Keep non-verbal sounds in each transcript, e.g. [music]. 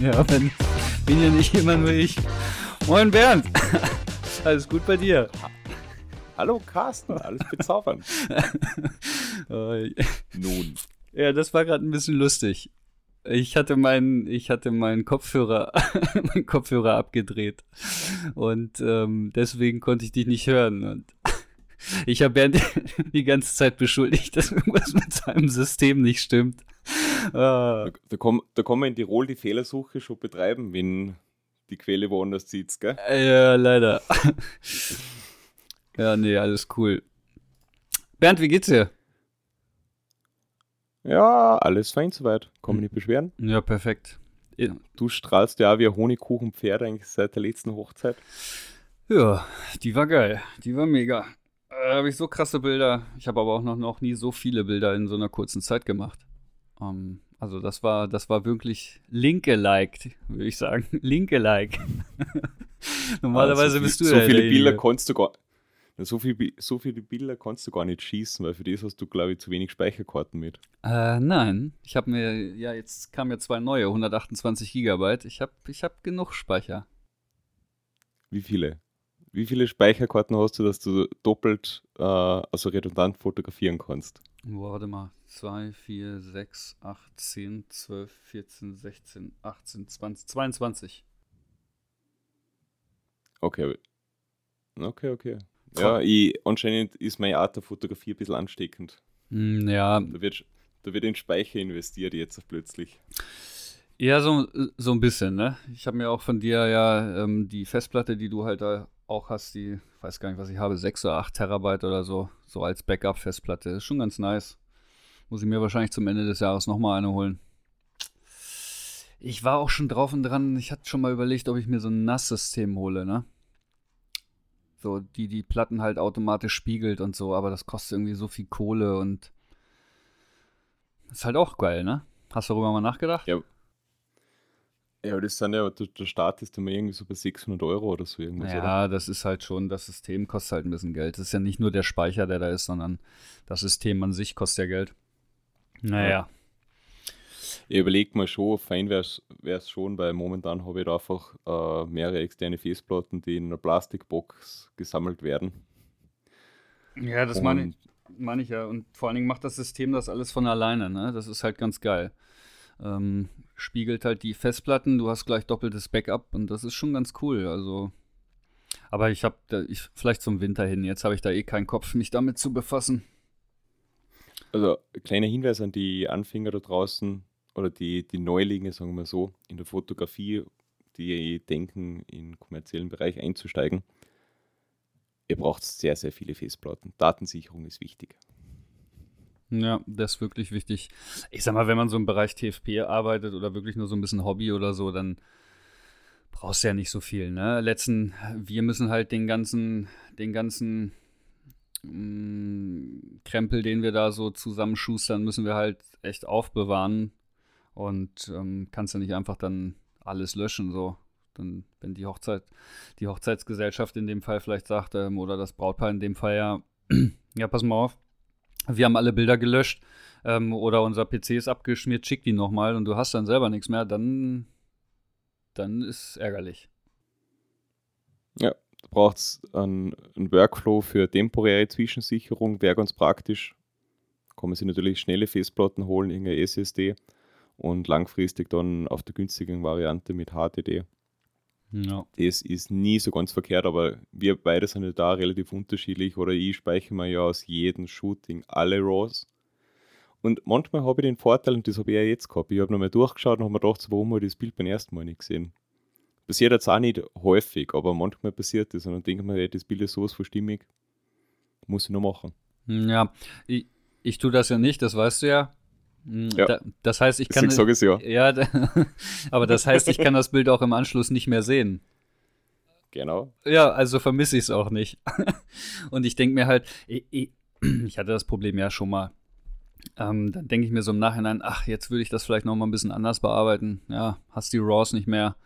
Ja, bin, bin ja nicht immer nur ich. Moin Bernd. [laughs] Alles gut bei dir? Hallo Carsten, alles bezaubernd. [laughs] Nun. ja, das war gerade ein bisschen lustig. Ich hatte meinen, ich hatte meinen Kopfhörer, [laughs] meinen Kopfhörer abgedreht und ähm, deswegen konnte ich dich nicht hören. Und ich habe Bernd die ganze Zeit beschuldigt, dass irgendwas mit seinem System nicht stimmt. [laughs] Ah, Da, da, komm, da kann man in Tirol die Fehlersuche schon betreiben, wenn die Quelle woanders sitzt, gell? ja, leider. ja, nee, alles cool. Bernd, wie geht's dir? Ja, alles fein soweit. Kann mich nicht beschweren. Ja, perfekt. Ja, Du strahlst ja wie ein Honigkuchenpferd eigentlich seit der letzten Hochzeit. Ja, die war geil. Die war mega. Da habe ich so krasse Bilder. Ich habe aber auch noch, noch nie so viele Bilder in so einer kurzen Zeit gemacht. Ähm, also das war, das war wirklich linke-like, würde ich sagen. [laughs] Linke-like. [laughs] Normalerweise so bist du viel, ja So viele. Bilder kannst du gar so, viel, so viele Bilder kannst du gar nicht schießen, weil für das hast du, glaube ich, zu wenig Speicherkarten mit. Äh, nein, ich habe mir, ja, jetzt kamen ja zwei neue, 128 Gigabyte. Ich habe ich hab genug Speicher. Wie viele? Wie viele Speicherkarten hast du, dass du doppelt, äh, also redundant fotografieren kannst? Warte mal. 2, 4, 6, 8, 10, 12, 14, 16, 18, 20, 22. Okay. Okay, okay. Ja, ich, anscheinend ist meine Art der Fotografie ein bisschen ansteckend. Hm, Ja, Da wird, da wird in Speicher investiert jetzt plötzlich. Ja, so, so ein bisschen, ne? Ich habe mir auch von dir ja ähm, die Festplatte, die du halt da auch hast, die, ich weiß gar nicht, was ich habe, 6 oder 8 Terabyte oder so, so als Backup-Festplatte. Ist schon ganz nice. Muss ich mir wahrscheinlich zum Ende des Jahres nochmal eine holen. Ich war auch schon drauf und dran, ich hatte schon mal überlegt, ob ich mir so ein NAS-System hole, ne? So, die die Platten halt automatisch spiegelt und so, aber das kostet irgendwie so viel Kohle und ist halt auch geil, ne? Hast du darüber mal nachgedacht? Ja. Ja, aber das sind ja, der, der Start ist dann mal irgendwie so bei 600 Euro oder so irgendwas? Ja, das ist halt schon, das System kostet halt ein bisschen Geld. Das ist ja nicht nur der Speicher, der da ist, sondern das System an sich kostet ja Geld. Naja. Ich überlege mal schon, fein wäre es schon, weil momentan habe ich da einfach äh, mehrere externe Festplatten, die in einer Plastikbox gesammelt werden. Ja, das meine ich, meine ich ja. Und vor allen Dingen macht das System das alles von alleine, ne? Das ist halt ganz geil. Ähm, spiegelt halt die Festplatten, du hast gleich doppeltes Backup und das ist schon ganz cool. Also. Aber ich habe, ich, vielleicht zum Winter hin, jetzt habe ich da eh keinen Kopf, mich damit zu befassen. Also, kleiner Hinweis an die Anfänger da draußen oder die, die Neulinge, sagen wir so, in der Fotografie, die denken, in den kommerziellen Bereich einzusteigen. Ihr braucht sehr, sehr viele Festplatten. Datensicherung ist wichtig. Ja, das ist wirklich wichtig. Ich sag mal, wenn man so im Bereich TFP arbeitet oder wirklich nur so ein bisschen Hobby oder so, dann brauchst du ja nicht so viel, ne? Letzten, wir müssen halt den ganzen, den ganzen mm, Krempel, den wir da so zusammenschustern, müssen wir halt echt aufbewahren und ähm, kannst ja nicht einfach dann alles löschen, so. Dann, wenn die Hochzeit, die Hochzeitsgesellschaft in dem Fall vielleicht sagt, ähm, oder das Brautpaar in dem Fall ja, [clears throat] ja, pass mal auf, wir haben alle Bilder gelöscht ähm, oder unser PC ist abgeschmiert, schick die nochmal und du hast dann selber nichts mehr, dann, dann ist ärgerlich. Da braucht es einen, einen Workflow für temporäre Zwischensicherung, wäre ganz praktisch. Kann man sich natürlich schnelle Festplatten holen, irgendeine SSD und langfristig dann auf der günstigen Variante mit HDD. Ja. Das ist nie so ganz verkehrt, aber wir beide sind ja da relativ unterschiedlich oder ich speichere mir ja aus jedem Shooting alle RAWs. Und manchmal habe ich den Vorteil, und das habe ich ja jetzt gehabt, ich habe nochmal durchgeschaut und habe mir gedacht, warum habe ich das Bild beim ersten Mal nicht gesehen? Passiert jetzt auch nicht häufig, aber manchmal passiert das und dann denke ich mir, ey, das Bild ist sowas von stimmig, muss ich noch machen. Ja, ich, ich tue das ja nicht, das weißt du ja. Mm, Ja. Da, das heißt, ich kann. Deswegen sage ich ja. ja, da, [laughs] aber das heißt, ich kann das Bild auch im Anschluss nicht mehr sehen. Genau. Ja, also vermisse ich es auch nicht. [laughs] Und ich denke mir halt, ich, ich, [clears throat] ich hatte das Problem ja schon mal. Ähm, dann denke ich mir so im Nachhinein, ach, jetzt würde ich das vielleicht noch mal ein bisschen anders bearbeiten. Ja, hast die RAWs nicht mehr.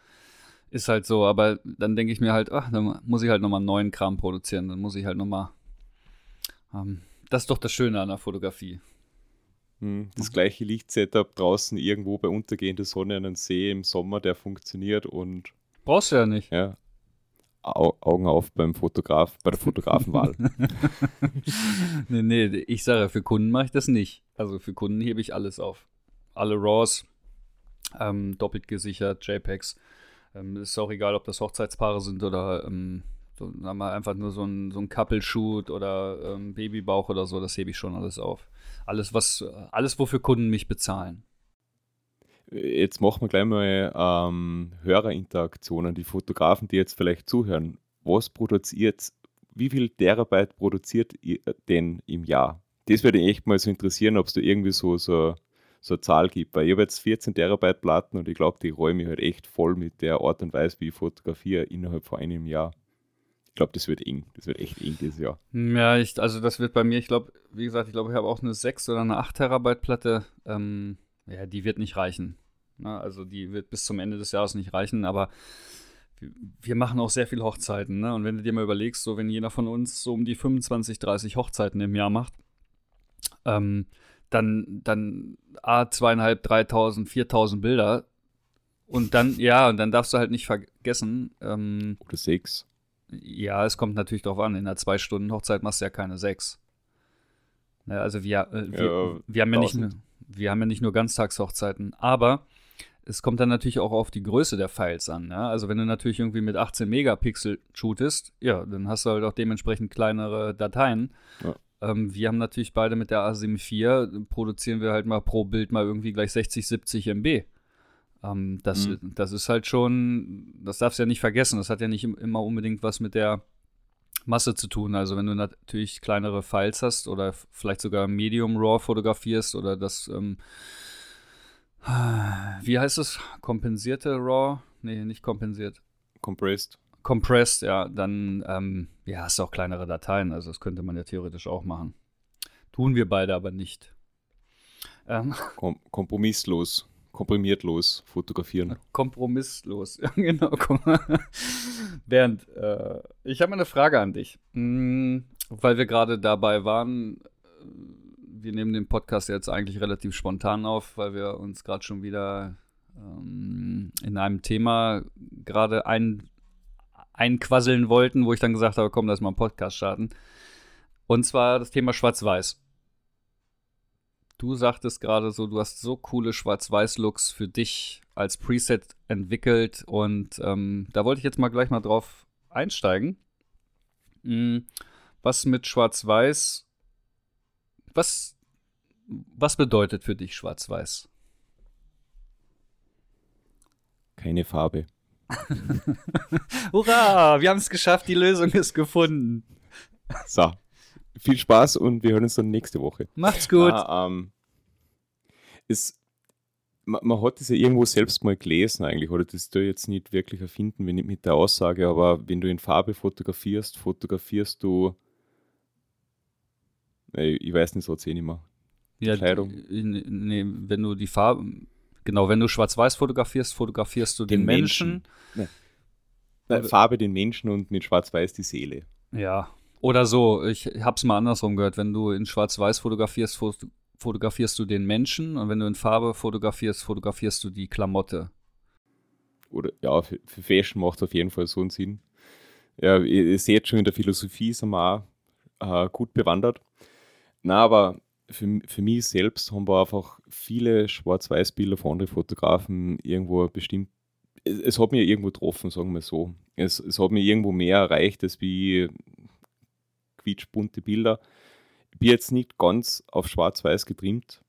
Ist halt so, aber dann denke ich mir halt, ach, dann muss ich halt noch mal einen neuen Kram produzieren. Dann muss ich halt noch mal. Ähm, das ist doch das Schöne an der Fotografie. Hm, das gleiche Lichtsetup draußen irgendwo bei untergehender Sonne an einem See im Sommer, der funktioniert und. Brauchst du ja nicht. Ja. Au Augen auf beim Fotograf, bei der Fotografenwahl. [laughs] [laughs] nee, nee, ich sage, für Kunden mache ich das nicht. Also für Kunden hebe ich alles auf. Alle RAWs, ähm, doppelt gesichert, JPEGs. Ähm, ist auch egal, ob das Hochzeitspaare sind oder ähm, so, sagen wir einfach nur so ein, so ein Couple-Shoot oder ähm, Babybauch oder so, das hebe ich schon alles auf. Alles, was, alles, wofür Kunden mich bezahlen. Jetzt machen wir gleich mal ähm, Hörerinteraktionen, die Fotografen, die jetzt vielleicht zuhören. Was produziert, wie viel Terabyte produziert ihr denn im Jahr? Das würde mich echt mal so interessieren, ob es da irgendwie so, so, so eine Zahl gibt. Weil ich habe jetzt 14 Terabyte Platten und ich glaube, die räume ich halt echt voll mit der Art und Weise, wie ich fotografiere, innerhalb von einem Jahr. Ich glaube, das wird eng. Das wird echt eng dieses Jahr. Ja, ich, also das wird bei mir, ich glaube, wie gesagt, ich glaube, ich habe auch eine 6 oder eine 8 Terabyte Platte. Ähm, ja, die wird nicht reichen. Na, also die wird bis zum Ende des Jahres nicht reichen, aber wir machen auch sehr viele Hochzeiten. Ne? Und wenn du dir mal überlegst, so wenn jeder von uns so um die 25, 30 Hochzeiten im Jahr macht, ähm, dann, dann A, zweieinhalb, 3000, 4000 Bilder. Und dann, ja, und dann darfst du halt nicht vergessen. Ähm, Oder sechs. Ja, es kommt natürlich darauf an. In einer Zwei-Stunden-Hochzeit machst du ja keine sechs. Ja, also wir, äh, wir, ja, wir, haben ja nicht, wir haben ja nicht nur Ganztagshochzeiten, aber es kommt dann natürlich auch auf die Größe der Files an. Ja? Also wenn du natürlich irgendwie mit 18 Megapixel shootest, ja, dann hast du halt auch dementsprechend kleinere Dateien. Ja. Ähm, wir haben natürlich beide mit der A7 IV, produzieren wir halt mal pro Bild mal irgendwie gleich 60, 70 MB. Ähm, das, mhm. das ist halt schon, das darfst du ja nicht vergessen. Das hat ja nicht immer unbedingt was mit der Masse zu tun. Also wenn du natürlich kleinere Files hast oder vielleicht sogar Medium RAW fotografierst oder das, ähm, [sighs] wie heißt es? Kompensierte RAW? Nee, nicht kompensiert. Compressed. Compressed, ja, dann ähm, ja, hast du auch kleinere Dateien. Also das könnte man ja theoretisch auch machen. Tun wir beide aber nicht. Ähm. [laughs] Kom kompromisslos komprimiertlos fotografieren. Kompromisslos, [laughs] ja, genau. Bernd, äh, ich habe eine Frage an dich. Hm, weil wir gerade dabei waren, äh, wir nehmen den Podcast jetzt eigentlich relativ spontan auf, weil wir uns gerade schon wieder ähm, in einem Thema gerade ein, einquasseln wollten, wo ich dann gesagt habe, komm, lass mal einen Podcast starten. Und zwar das Thema Schwarz-Weiß. Du sagtest gerade so, du hast so coole Schwarz-Weiß-Looks für dich als Preset entwickelt und ähm, da wollte ich jetzt mal gleich mal drauf einsteigen. Hm, was mit Schwarz-Weiß, was, was bedeutet für dich Schwarz-Weiß? Keine Farbe. [laughs] Hurra, wir haben es geschafft, die Lösung ist gefunden. So, viel Spaß und wir hören uns dann nächste Woche. Macht's gut. Ah, ähm, es, man, man, hat das ja irgendwo selbst mal gelesen eigentlich, oder das du jetzt nicht wirklich erfinden, wenn nicht mit der Aussage, aber wenn du in Farbe fotografierst, fotografierst du, ich weiß nicht, so zehn immer. Ja, Kleidung. Nee, wenn du die Farbe, genau, wenn du schwarz-weiß fotografierst, fotografierst du den, den Menschen. Menschen. Nee. Farbe den Menschen und mit schwarz-weiß die Seele. Ja, oder so, ich hab's mal andersrum gehört, wenn du in Schwarz-Weiß fotografierst, fotografierst du den Menschen und wenn du in Farbe fotografierst, fotografierst du die Klamotte. Oder ja, für, Fashion macht es auf jeden Fall so einen Sinn. Ja, ihr, ihr seht schon, in der Philosophie sind wir auch äh, gut bewandert. Na, aber für, für mich selbst haben wir einfach viele Schwarz-Weiß-Bilder von anderen Fotografen irgendwo bestimmt. Es, es, hat mich irgendwo getroffen, sagen wir so. Es, es hat mich irgendwo mehr erreicht, als wie quietschbunte Bilder. Ich bin jetzt nicht ganz auf schwarz-weiß getrimmt,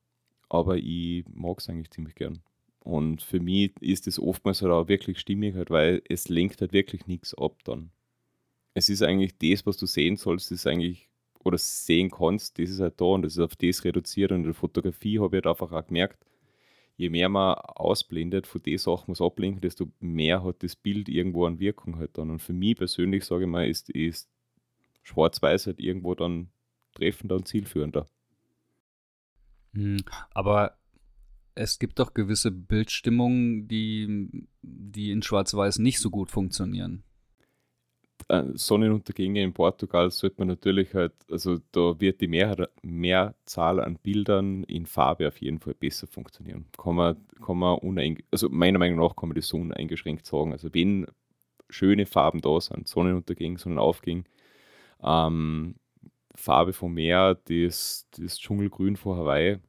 aber ich mag es eigentlich ziemlich gern. Und für mich ist es oftmals halt auch wirklich stimmig, halt, weil es lenkt halt wirklich nichts ab dann. Es ist eigentlich das, was du sehen sollst, ist eigentlich, oder sehen kannst, das ist halt da und das ist auf das reduziert. Und in der Fotografie habe ich halt einfach auch gemerkt, je mehr man ausblendet von den Sachen, was ablenkt, desto mehr hat das Bild irgendwo an Wirkung halt dann. Und für mich persönlich, sage ich mal, ist, ist Schwarz-Weiß halt irgendwo dann treffender und zielführender. Hm, aber es gibt doch gewisse Bildstimmungen, die, die in Schwarz-Weiß nicht so gut funktionieren. äh, Sonnenuntergänge in Portugal sollte man natürlich halt, also da wird die Mehr, Mehrzahl an Bildern in Farbe auf jeden Fall besser funktionieren. Kann man, kann man uneing, also meiner Meinung nach kann man das so uneingeschränkt sagen. Also wenn schöne Farben da sind, Sonnenuntergänge, Sonnenaufgänge, ähm, Farbe vom Meer, das, das Dschungelgrün von Hawaii,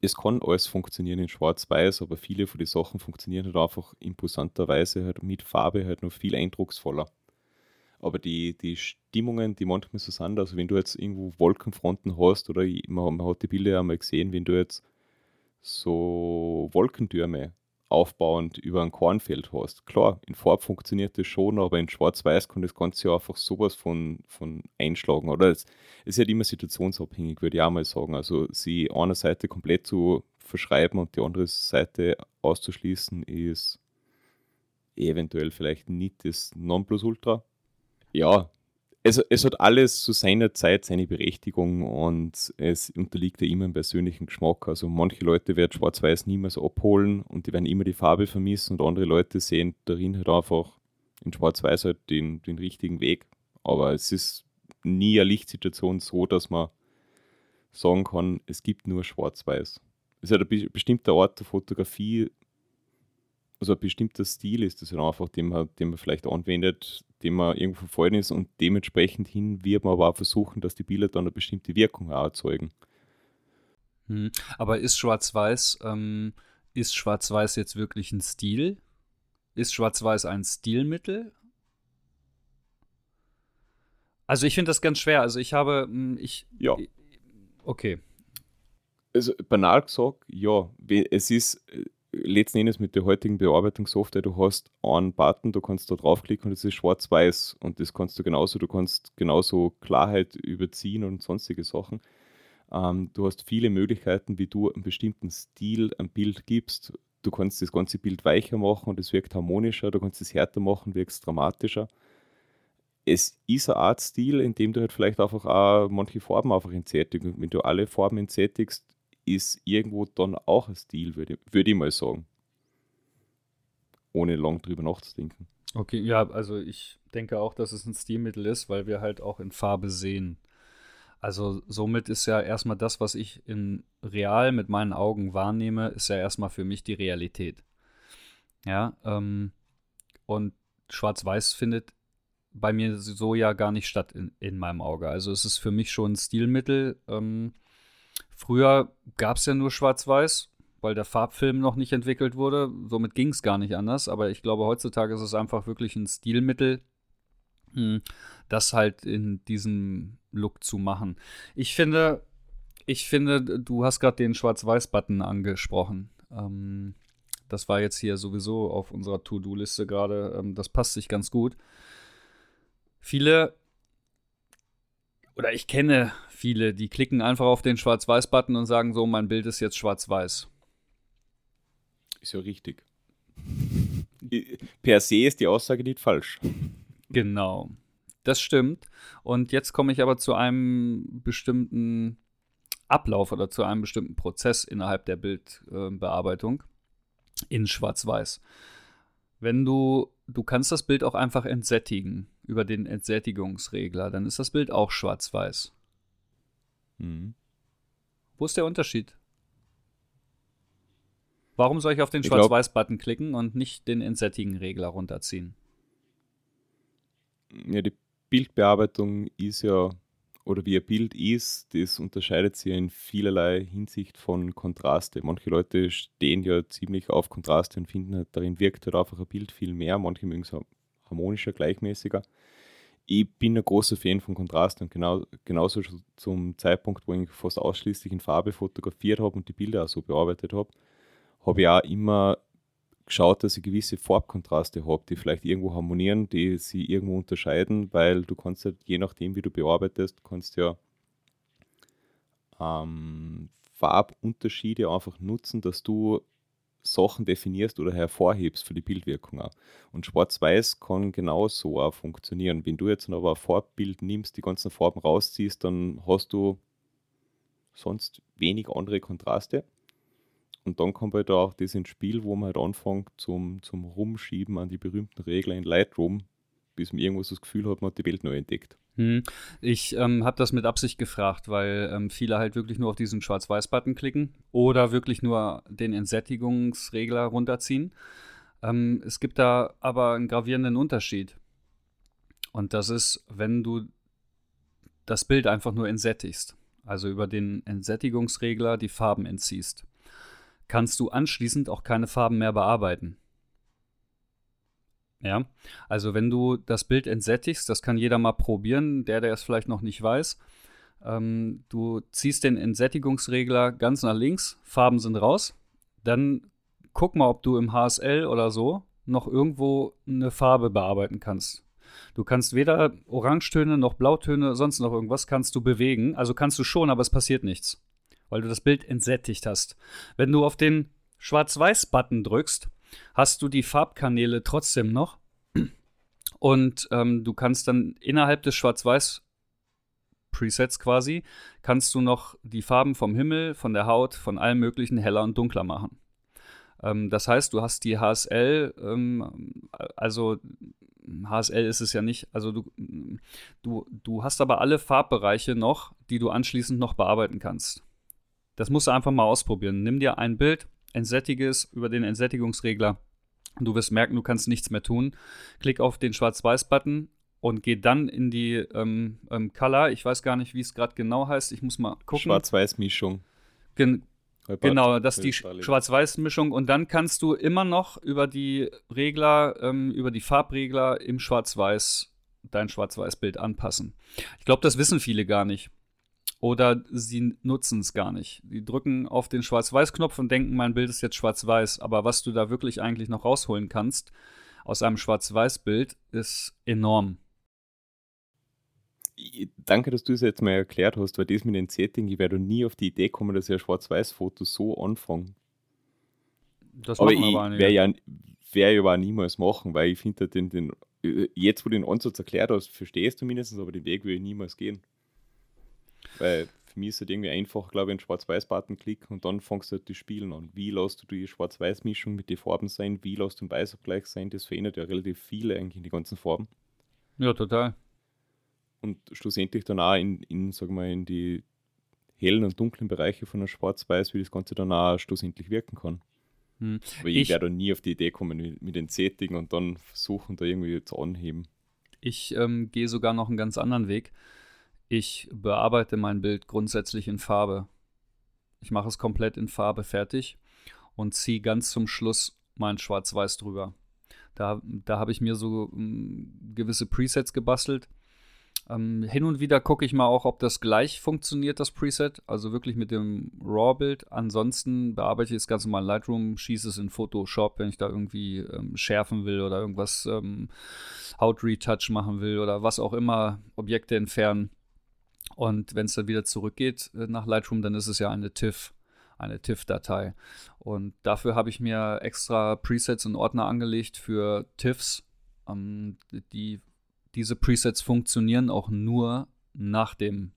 es kann alles funktionieren in Schwarz-Weiß, aber viele von den Sachen funktionieren halt einfach imposanterweise halt mit Farbe halt noch viel eindrucksvoller. Aber die, die Stimmungen, die manchmal so sind, also wenn du jetzt irgendwo Wolkenfronten hast oder man, man hat die Bilder ja mal gesehen, wenn du jetzt so Wolkentürme aufbauend über ein Kornfeld hast. Klar, in Farb funktioniert das schon, aber in Schwarz-Weiß kann das Ganze ja einfach sowas von, von einschlagen. Oder es, ist halt immer situationsabhängig, würde ich auch mal sagen. Also sie einer Seite komplett zu verschreiben und die andere Seite auszuschließen, ist eventuell vielleicht nicht das Nonplusultra. Ja, es, es hat alles zu seiner Zeit seine Berechtigung und es unterliegt ja immer im persönlichen Geschmack. Also manche Leute werden Schwarz-Weiß niemals abholen und die werden immer die Farbe vermissen und andere Leute sehen darin halt einfach in Schwarz-Weiß halt den, den richtigen Weg. Aber es ist nie eine Lichtsituation so, dass man sagen kann, es gibt nur Schwarz-Weiß. Es ist halt ein bestimmter Ort der Fotografie, also ein bestimmter Stil ist das halt einfach, den man, den man vielleicht anwendet, dem man irgendwo verfolgen ist und dementsprechend hin wird man aber auch versuchen, dass die Bilder dann eine bestimmte Wirkung auch erzeugen. Hm. Aber ist Schwarz-Weiß, ähm, ist Schwarz-Weiß jetzt wirklich ein Stil? Ist Schwarz-Weiß ein Stilmittel? Also ich finde das ganz schwer. Also ich habe, hm, ich, ja. Okay. Also banal gesagt, ja. Es ist äh, letzten Endes mit der heutigen Bearbeitungssoftware, du hast einen Button, du kannst da draufklicken und es ist schwarz-weiß und das kannst du genauso, du kannst genauso Klarheit überziehen und sonstige Sachen. Ähm, du hast viele Möglichkeiten, wie du einen bestimmten Stil am Bild gibst. Du kannst das ganze Bild weicher machen und es wirkt harmonischer, du kannst es härter machen, wirkt dramatischer. Es ist eine Art Stil, in dem du halt vielleicht einfach auch manche Farben einfach entsättigst. Und wenn du alle Farben entsättigst, ist irgendwo dann auch ein Stil, würde, würde ich mal sagen. Ohne lang drüber nachzudenken. Okay, ja, also ich denke auch, dass es ein Stilmittel ist, weil wir halt auch in Farbe sehen. Also somit ist ja erstmal das, was ich in real mit meinen Augen wahrnehme, ist ja erstmal für mich die Realität. Ja, ähm, und Schwarz-Weiß findet bei mir so ja gar nicht statt in, in meinem Auge. Also es ist für mich schon ein Stilmittel. Ähm, Früher gab es ja nur Schwarz-Weiß, weil der Farbfilm noch nicht entwickelt wurde. Somit ging es gar nicht anders. Aber ich glaube, heutzutage ist es einfach wirklich ein Stilmittel, hm, das halt in diesem Look zu machen. Ich finde, ich finde, du hast gerade den Schwarz-Weiß-Button angesprochen. Ähm, das war jetzt hier sowieso auf unserer To-Do-Liste gerade. Ähm, das passt sich ganz gut. Viele oder ich kenne viele, die klicken einfach auf den Schwarz-Weiß-Button und sagen so, mein Bild ist jetzt schwarz-weiß. Ist ja richtig. [laughs] per se ist die Aussage nicht falsch. Genau. Das stimmt. Und jetzt komme ich aber zu einem bestimmten Ablauf oder zu einem bestimmten Prozess innerhalb der Bildbearbeitung in Schwarz-Weiß. Wenn du, du kannst das Bild auch einfach entsättigen über den Entsättigungsregler, dann ist das Bild auch schwarz-weiß. Mhm. Wo ist der Unterschied? Warum soll ich auf den Schwarz-Weiß-Button klicken und nicht den Entsättigen-Regler runterziehen? Ja, die Bildbearbeitung ist ja oder wie ein Bild ist, das unterscheidet sich in vielerlei Hinsicht von Kontraste. Manche Leute stehen ja ziemlich auf Kontraste und finden halt, darin wirkt halt einfach ein Bild viel mehr. Manche mögen es harmonischer, gleichmäßiger. Ich bin ein großer Fan von Kontrast und genau, genauso zum Zeitpunkt, wo ich fast ausschließlich in Farbe fotografiert habe und die Bilder auch so bearbeitet habe, habe ich auch immer geschaut, dass ich gewisse Farbkontraste habe, die vielleicht irgendwo harmonieren, die sie irgendwo unterscheiden, weil du kannst halt, je nachdem, wie du bearbeitest, kannst ja ähm, Farbunterschiede einfach nutzen, dass du Sachen definierst oder hervorhebst für die Bildwirkung auch. Und Schwarz-Weiß kann genauso auch funktionieren. Wenn du jetzt aber ein Farbbild nimmst, die ganzen Farben rausziehst, dann hast du sonst wenig andere Kontraste und dann kommt halt auch das ins Spiel, wo man halt anfängt zum, zum Rumschieben an die berühmten Regler in Lightroom, bis man irgendwo so das Gefühl hat, man hat die Welt neu entdeckt. Hm. Ich ähm, habe das mit Absicht gefragt, weil ähm, viele halt wirklich nur auf diesen Schwarz-Weiß-Button klicken oder wirklich nur den Entsättigungsregler runterziehen. Ähm, es gibt da aber einen gravierenden Unterschied. Und das ist, wenn du das Bild einfach nur entsättigst, also über den Entsättigungsregler die Farben entziehst, kannst du anschließend auch keine Farben mehr bearbeiten. Ja, also wenn du das Bild entsättigst, das kann jeder mal probieren, der, der es vielleicht noch nicht weiß. Ähm, du ziehst den Entsättigungsregler ganz nach links, Farben sind raus. Dann guck mal, ob du im HSL oder so noch irgendwo eine Farbe bearbeiten kannst. Du kannst weder Orangetöne noch Blautöne, sonst noch irgendwas kannst du bewegen. Also kannst du schon, aber es passiert nichts, weil du das Bild entsättigt hast. Wenn du auf den Schwarz-Weiß-Button drückst, hast du die Farbkanäle trotzdem noch. Und ähm, du kannst dann innerhalb des Schwarz-Weiß Presets quasi, kannst du noch die Farben vom Himmel, von der Haut, von allem möglichen heller und dunkler machen. Ähm, das heißt, du hast die HSL, ähm, also HSL ist es ja nicht, also du, du, du hast aber alle Farbbereiche noch, die du anschließend noch bearbeiten kannst. Das musst du einfach mal ausprobieren. Nimm dir ein Bild, entsättige es über den Entsättigungsregler. Du wirst merken, du kannst nichts mehr tun. Klick auf den Schwarz-Weiß-Button und geh dann in die ähm, ähm, Color. Ich weiß gar nicht, wie es gerade genau heißt. Ich muss mal gucken. Schwarz-Weiß-Mischung. Gen genau, das ist die Schwarz-Weiß-Mischung. Und dann kannst du immer noch über die Regler, ähm, über die Farbregler im Schwarz-Weiß dein Schwarz-Weiß-Bild anpassen. Ich glaube, das wissen viele gar nicht. Oder sie nutzen es gar nicht. Die drücken auf den Schwarz-Weiß-Knopf und denken, mein Bild ist jetzt schwarz-weiß. Aber was du da wirklich eigentlich noch rausholen kannst aus einem Schwarz-Weiß-Bild, ist enorm. Danke, dass du es jetzt mal erklärt hast, weil das mit dem Setting, ich werde nie auf die Idee kommen, dass ich ein Schwarz-Weiß-Foto so anfange. Das aber ich werde ja, wär ja auch niemals machen, weil ich finde den, den, jetzt, wo du den Ansatz erklärt hast, verstehst du mindestens, aber den Weg will ich niemals gehen. Weil für mich ist es halt irgendwie einfach, glaube ich, einen Schwarz-Weiß-Button klicken und dann fängst du halt die Spielen an. Wie lässt du die Schwarz-Weiß-Mischung mit den Farben sein? Wie lässt du den Weißabgleich sein? Das verändert ja relativ viele eigentlich in die ganzen Farben. Ja, total und schlussendlich dann auch in, in, sag mal, in die hellen und dunklen Bereiche von einem Schwarz-Weiß, wie das Ganze dann auch schlussendlich wirken kann. Hm. Aber ich, ich werde nie auf die Idee kommen mit, mit den Sättigen und dann versuchen, da irgendwie zu anheben. Ich ähm, gehe sogar noch einen ganz anderen Weg. Ich bearbeite mein Bild grundsätzlich in Farbe. Ich mache es komplett in Farbe fertig und ziehe ganz zum Schluss mein Schwarz-Weiß drüber. Da, da habe ich mir so ähm, gewisse Presets gebastelt ähm, hin und wieder gucke ich mal auch, ob das gleich funktioniert, das Preset, also wirklich mit dem RAW-Bild. Ansonsten bearbeite ich das Ganze mal in Lightroom, schieße es in Photoshop, wenn ich da irgendwie ähm, schärfen will oder irgendwas ähm, Haut-Retouch machen will oder was auch immer, Objekte entfernen. Und wenn es dann wieder zurückgeht äh, nach Lightroom, dann ist es ja eine TIFF eine TIFF-Datei. Und dafür habe ich mir extra Presets und Ordner angelegt für TIFFs. Ähm, die diese Presets funktionieren auch nur nach dem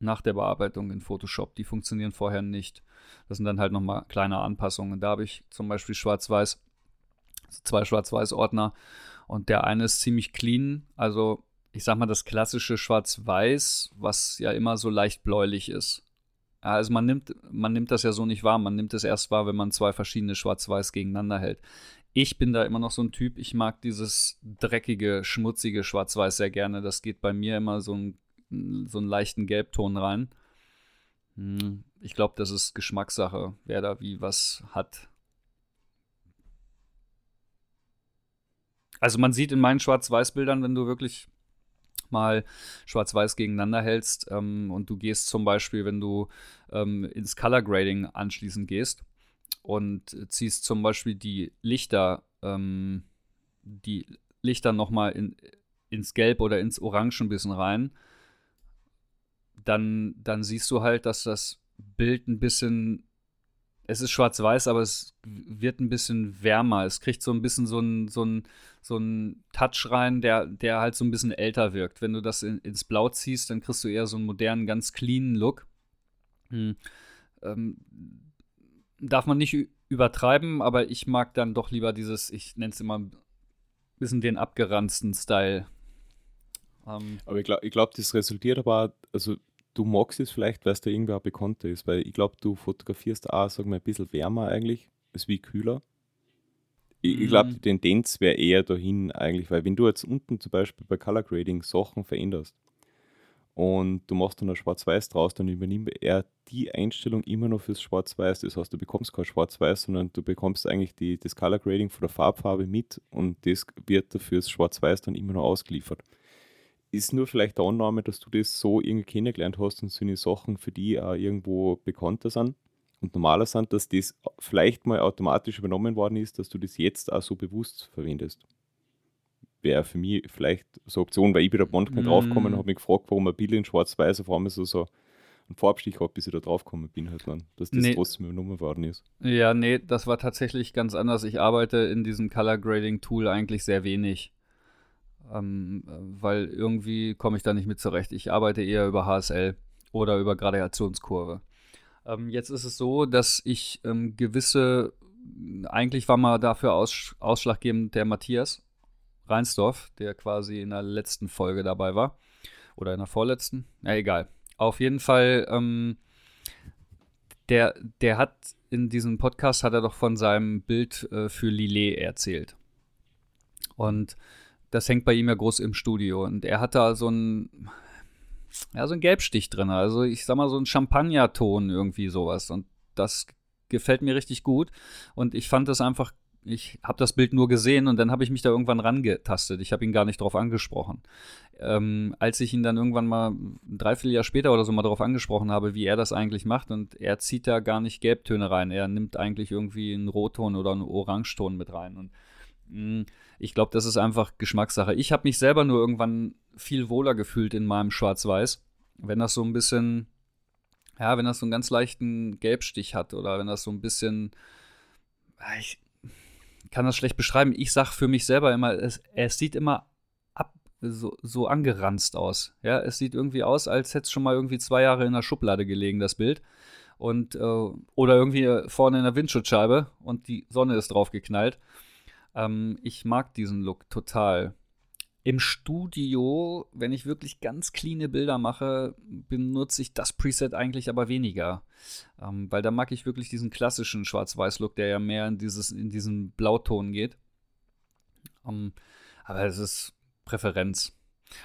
nach der Bearbeitung in Photoshop. Die funktionieren vorher nicht. Das sind dann halt nochmal kleine Anpassungen. Da habe ich zum Beispiel Schwarz-Weiß, zwei Schwarz-Weiß-Ordner und der eine ist ziemlich clean. Also ich sag mal das klassische Schwarz-Weiß, was ja immer so leicht bläulich ist. Also man nimmt, man nimmt das ja so nicht wahr. Man nimmt es erst wahr, wenn man zwei verschiedene Schwarz-Weiß gegeneinander hält. Ich bin da immer noch so ein Typ, ich mag dieses dreckige, schmutzige Schwarz-Weiß sehr gerne. Das geht bei mir immer so, ein, so einen leichten Gelbton rein. Hm, ich glaube, das ist Geschmackssache, wer da wie was hat. Also man sieht in meinen Schwarz-Weiß-Bildern, wenn du wirklich mal schwarz-weiß gegeneinander hältst ähm, und du gehst zum Beispiel, wenn du ähm, ins Color Grading anschließend gehst, und ziehst zum Beispiel die Lichter, ähm, die Lichter nochmal in, ins Gelb oder ins Orange ein bisschen rein, dann, dann siehst du halt, dass das Bild ein bisschen, es ist schwarz-weiß, aber es wird ein bisschen wärmer. Es kriegt so ein bisschen so einen so so ein Touch rein, der, der halt so ein bisschen älter wirkt. Wenn du das in, ins Blau ziehst, dann kriegst du eher so einen modernen, ganz cleanen Look. Hm. Ähm, darf man nicht übertreiben, aber ich mag dann doch lieber dieses, ich nenne es immer ein bisschen den abgeranzten Style. Ähm, Aber ich glaube, glaub, das resultiert aber, also du magst es vielleicht, weil es da irgendwer bekannter ist, weil ich glaube, du fotografierst auch, sagen wir, ein bisschen wärmer eigentlich, als wie kühler. Ich, ich glaube, die Tendenz wäre eher dahin eigentlich, weil wenn du jetzt unten zum Beispiel bei Color Grading Sachen veränderst und du machst dann ein Schwarz-Weiß draus, dann übernimmt er die Einstellung immer noch fürs Schwarz-Weiß. Das heißt, du bekommst kein Schwarz-Weiß, sondern du bekommst eigentlich die, das Color Grading von der Farbfarbe mit und das wird dafür das Schwarz-Weiß dann immer noch ausgeliefert. Ist nur vielleicht der Annahme, dass du das so irgendwie kennengelernt hast und so eine Sachen für die auch irgendwo bekannter sind und normaler sind, dass das vielleicht mal automatisch übernommen worden ist, dass du das jetzt auch so bewusst verwendest. Wäre für mich vielleicht so eine Option, weil ich bin da manchmal Mm. draufgekommen und habe mich gefragt, warum ein Bild in Schwarz-Weiß auf einmal so, so einen Farbstich hat, bis ich da draufgekommen bin, halt dann, dass das Nee. trotzdem übernommen worden ist. Ja, nee, das war tatsächlich ganz anders. Ich arbeite in diesem Color Grading Tool eigentlich sehr wenig. Ähm, äh, weil irgendwie komme ich da nicht mit zurecht. Ich arbeite eher über HSL oder über Gradationskurve. Ähm, jetzt ist es so, dass ich ähm, gewisse, eigentlich war mal dafür aus, ausschlaggebend der Matthias Reinsdorf, der quasi in der letzten Folge dabei war. Oder in der vorletzten. Ja, egal. Auf jeden Fall, ähm, der, der hat in diesem Podcast hat er doch von seinem Bild äh, für Lillet erzählt. Und das hängt bei ihm ja groß im Studio. Und er hat da so ein, ja, so ein Gelbstich drin. Also ich sag mal so ein Champagnerton irgendwie sowas. Und das gefällt mir richtig gut. Und ich fand das einfach, ich habe das Bild nur gesehen und dann habe ich mich da irgendwann rangetastet. Ich habe ihn gar nicht drauf angesprochen. Ähm, als ich ihn dann irgendwann mal ein Dreivierteljahr später oder so mal darauf angesprochen habe, wie er das eigentlich macht und er zieht da gar nicht Gelbtöne rein. Er nimmt eigentlich irgendwie einen Rotton oder einen Orangeton mit rein. Und ich glaube, das ist einfach Geschmackssache. Ich habe mich selber nur irgendwann viel wohler gefühlt in meinem Schwarz-Weiß, wenn das so ein bisschen, ja, wenn das so einen ganz leichten Gelbstich hat oder wenn das so ein bisschen, ah, ich kann das schlecht beschreiben. Ich sag für mich selber immer, es, es sieht immer ab, so, so angeranzt aus. Ja, es sieht irgendwie aus, als hätte es schon mal irgendwie zwei Jahre in der Schublade gelegen, das Bild. Und, äh, oder irgendwie vorne in der Windschutzscheibe und die Sonne ist drauf geknallt. Ähm, ich mag diesen Look total. Im Studio, wenn ich wirklich ganz cleane Bilder mache, benutze ich das Preset eigentlich aber weniger. Ähm, weil da mag ich wirklich diesen klassischen Schwarz-Weiß-Look, der ja mehr in, dieses, in diesen Blauton geht. Ähm, aber es ist Präferenz.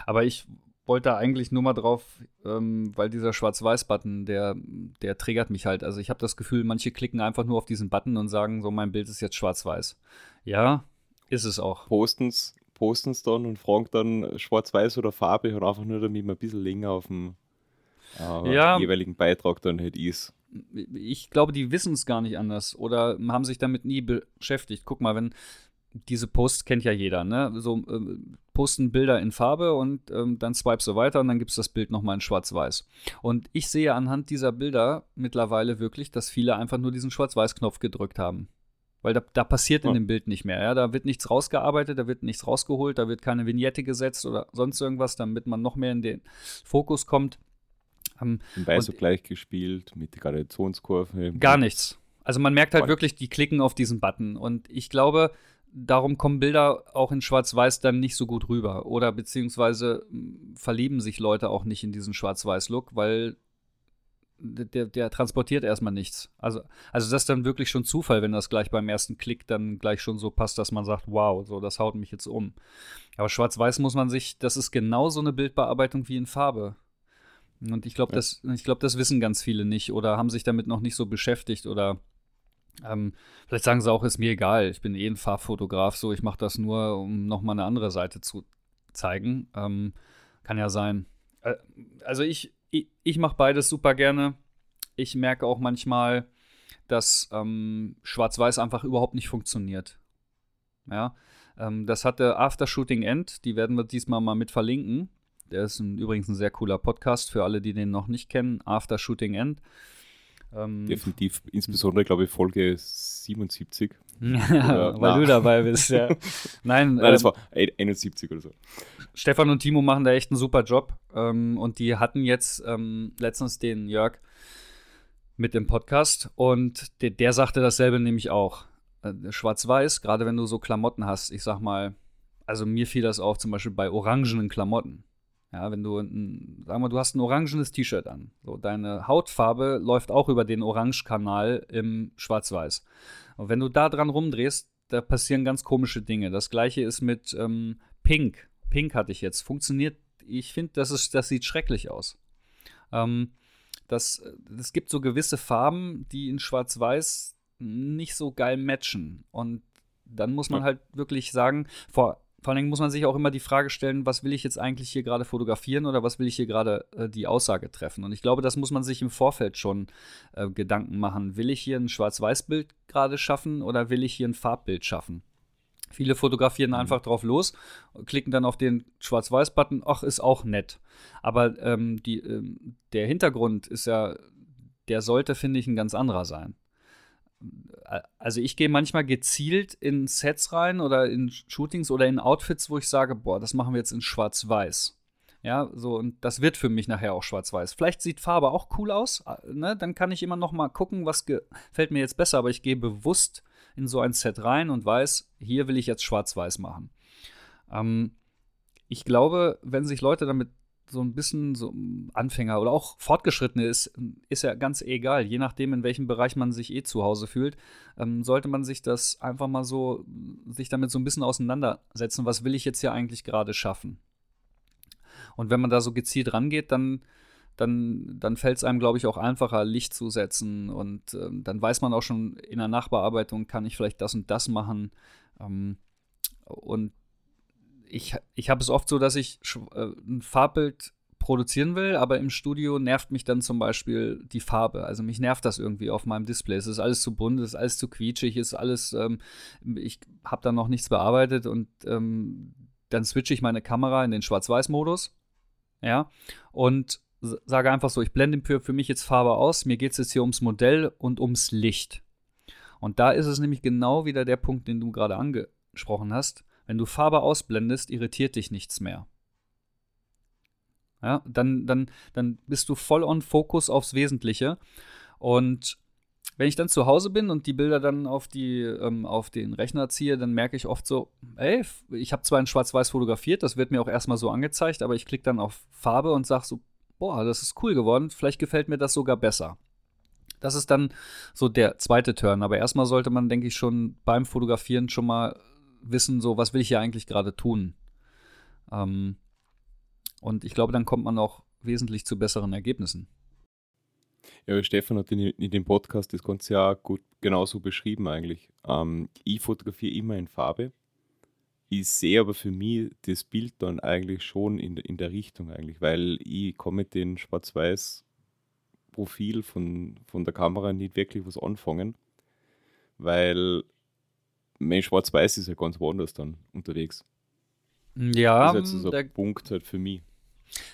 Aber ich wollte da eigentlich nur mal drauf, ähm, weil dieser Schwarz-Weiß-Button, der, der triggert mich halt. Also ich habe das Gefühl, manche klicken einfach nur auf diesen Button und sagen so, mein Bild ist jetzt schwarz-weiß. Ja, ist es auch. Posten's, posten's dann und fragen dann schwarz-weiß oder Farbe und einfach nur, damit man ein bisschen länger auf dem äh, Ja. jeweiligen Beitrag dann halt ist. ich glaube, die wissen es gar nicht anders oder haben sich damit nie beschäftigt. Guck mal, wenn diese Posts kennt ja jeder, ne? So äh, posten Bilder in Farbe und ähm, dann swipest du weiter und dann gibt es das Bild nochmal in Schwarz-Weiß. Und ich sehe anhand dieser Bilder mittlerweile wirklich, dass viele einfach nur diesen Schwarz-Weiß-Knopf gedrückt haben. Weil da, da passiert in Ja. dem Bild nicht mehr. Ja? Da wird nichts rausgearbeitet, da wird nichts rausgeholt, da wird keine Vignette gesetzt oder sonst irgendwas, damit man noch mehr in den Fokus kommt. Ähm, Nebenbei Und- so gleich gespielt mit der Gradationskurve. Gar nichts. Also man merkt halt wirklich, die klicken auf diesen Button. Und ich glaube, darum kommen Bilder auch in Schwarz-Weiß dann nicht so gut rüber. Oder beziehungsweise verlieben sich Leute auch nicht in diesen Schwarz-Weiß-Look, weil der, der transportiert erstmal nichts. Also, also das ist dann wirklich schon Zufall, wenn das gleich beim ersten Klick dann gleich schon so passt, dass man sagt, wow, so, das haut mich jetzt um. Aber Schwarz-Weiß muss man sich, das ist genauso eine Bildbearbeitung wie in Farbe. Und ich glaube, Ja. das, ich glaube, das wissen ganz viele nicht oder haben sich damit noch nicht so beschäftigt oder ähm, vielleicht sagen sie auch, ist mir egal, ich bin eh ein Farbfotograf, so ich mache das nur, um nochmal eine andere Seite zu zeigen. Ähm, kann ja sein. Äh, also ich, ich, ich mache beides super gerne. Ich merke auch manchmal, dass ähm, Schwarz-Weiß einfach überhaupt nicht funktioniert. Ja, ähm, das hatte After Shooting End, die werden wir diesmal mal mit verlinken. Der ist ein, übrigens ein sehr cooler Podcast für alle, die den noch nicht kennen. After Shooting End. Ähm, Definitiv, insbesondere, glaube ich, Folge 77. ja, weil na. du dabei bist, ja. [laughs] Nein, Nein, das ähm, war 71 oder so. Stefan und Timo machen da echt einen super Job. Ähm, und die hatten jetzt ähm, letztens den Jörg mit dem Podcast und der, der sagte dasselbe nämlich auch. Äh, Schwarz-Weiß, gerade wenn du so Klamotten hast, ich sag mal, also mir fiel das auf, zum Beispiel bei orangenen Klamotten. Ja, wenn du, ein, sagen wir, du hast ein orangenes T-Shirt an. So, deine Hautfarbe läuft auch über den Orange-Kanal im Schwarz-Weiß. Und wenn du da dran rumdrehst, da passieren ganz komische Dinge. Das gleiche ist mit ähm, Pink. Pink hatte ich jetzt. Funktioniert, ich finde, das, das sieht schrecklich aus. Ähm, das, es gibt so gewisse Farben, die in Schwarz-Weiß nicht so geil matchen. Und dann muss man ja. halt wirklich sagen, vor, vor allen Dingen muss man sich auch immer die Frage stellen, was will ich jetzt eigentlich hier gerade fotografieren oder was will ich hier gerade äh, die Aussage treffen? Und ich glaube, das muss man sich im Vorfeld schon äh, Gedanken machen. Will ich hier ein Schwarz-Weiß-Bild gerade schaffen oder will ich hier ein Farbbild schaffen? Viele fotografieren mhm. einfach drauf los, klicken dann auf den Schwarz-Weiß-Button, ach, ist auch nett. Aber ähm, die, ähm, der Hintergrund ist ja, der sollte, finde ich, ein ganz anderer sein. Also ich gehe manchmal gezielt in Sets rein oder in Shootings oder in Outfits, wo ich sage, boah, das machen wir jetzt in Schwarz-Weiß. Ja, so, und das wird für mich nachher auch schwarz-weiß. Vielleicht sieht Farbe auch cool aus, ne? Dann kann ich immer noch mal gucken, was gefällt mir jetzt besser, aber ich gehe bewusst in so ein Set rein und weiß, hier will ich jetzt schwarz-weiß machen. Ähm, ich glaube, wenn sich Leute damit so ein bisschen so Anfänger oder auch Fortgeschrittene ist, ist ja ganz egal. Je nachdem, in welchem Bereich man sich eh zu Hause fühlt, ähm, sollte man sich das einfach mal so, sich damit so ein bisschen auseinandersetzen. Was will ich jetzt hier eigentlich gerade schaffen? Und wenn man da so gezielt rangeht, dann dann, dann fällt es einem, glaube ich, auch einfacher, Licht zu setzen. Und ähm, dann weiß man auch schon, in der Nachbearbeitung kann ich vielleicht das und das machen. Ähm, und ich, ich habe es oft so, dass ich äh, ein Farbbild produzieren will, aber im Studio nervt mich dann zum Beispiel die Farbe. Also mich nervt das irgendwie auf meinem Display. Es ist alles zu bunt, es ist alles zu quietschig, es ist alles, ähm, ich habe da noch nichts bearbeitet und ähm, dann switche ich meine Kamera in den Schwarz-Weiß-Modus. Ja, und sage einfach so, ich blende für, für mich jetzt Farbe aus, mir geht es jetzt hier ums Modell und ums Licht. Und da ist es nämlich genau wieder der Punkt, den du gerade angesprochen hast. Wenn du Farbe ausblendest, irritiert dich nichts mehr. Ja, dann, dann, dann bist du voll on Fokus aufs Wesentliche. Und wenn ich dann zu Hause bin und die Bilder dann auf, die, ähm, auf den Rechner ziehe, dann merke ich oft so, ey, ich habe zwar in Schwarz-Weiß fotografiert, das wird mir auch erstmal so angezeigt, aber ich klicke dann auf Farbe und sage so, boah, das ist cool geworden, vielleicht gefällt mir das sogar besser. Das ist dann so der zweite Turn. Aber erstmal sollte man, denke ich, schon beim Fotografieren schon mal wissen, so, was will ich hier eigentlich gerade tun. Ähm, und ich glaube, dann kommt man auch wesentlich zu besseren Ergebnissen. Ja, Stefan hat in, in dem Podcast das Ganze ja gut genauso beschrieben eigentlich. Ähm, ich fotografiere immer in Farbe ich sehe aber für mich das Bild dann eigentlich schon in, in der Richtung eigentlich, weil ich komme mit dem Schwarz-Weiß-Profil von, von der Kamera nicht wirklich was anfangen, weil mein Schwarz-Weiß ist ja ganz woanders dann unterwegs. Ja, das ist halt so ein Punkt halt für mich.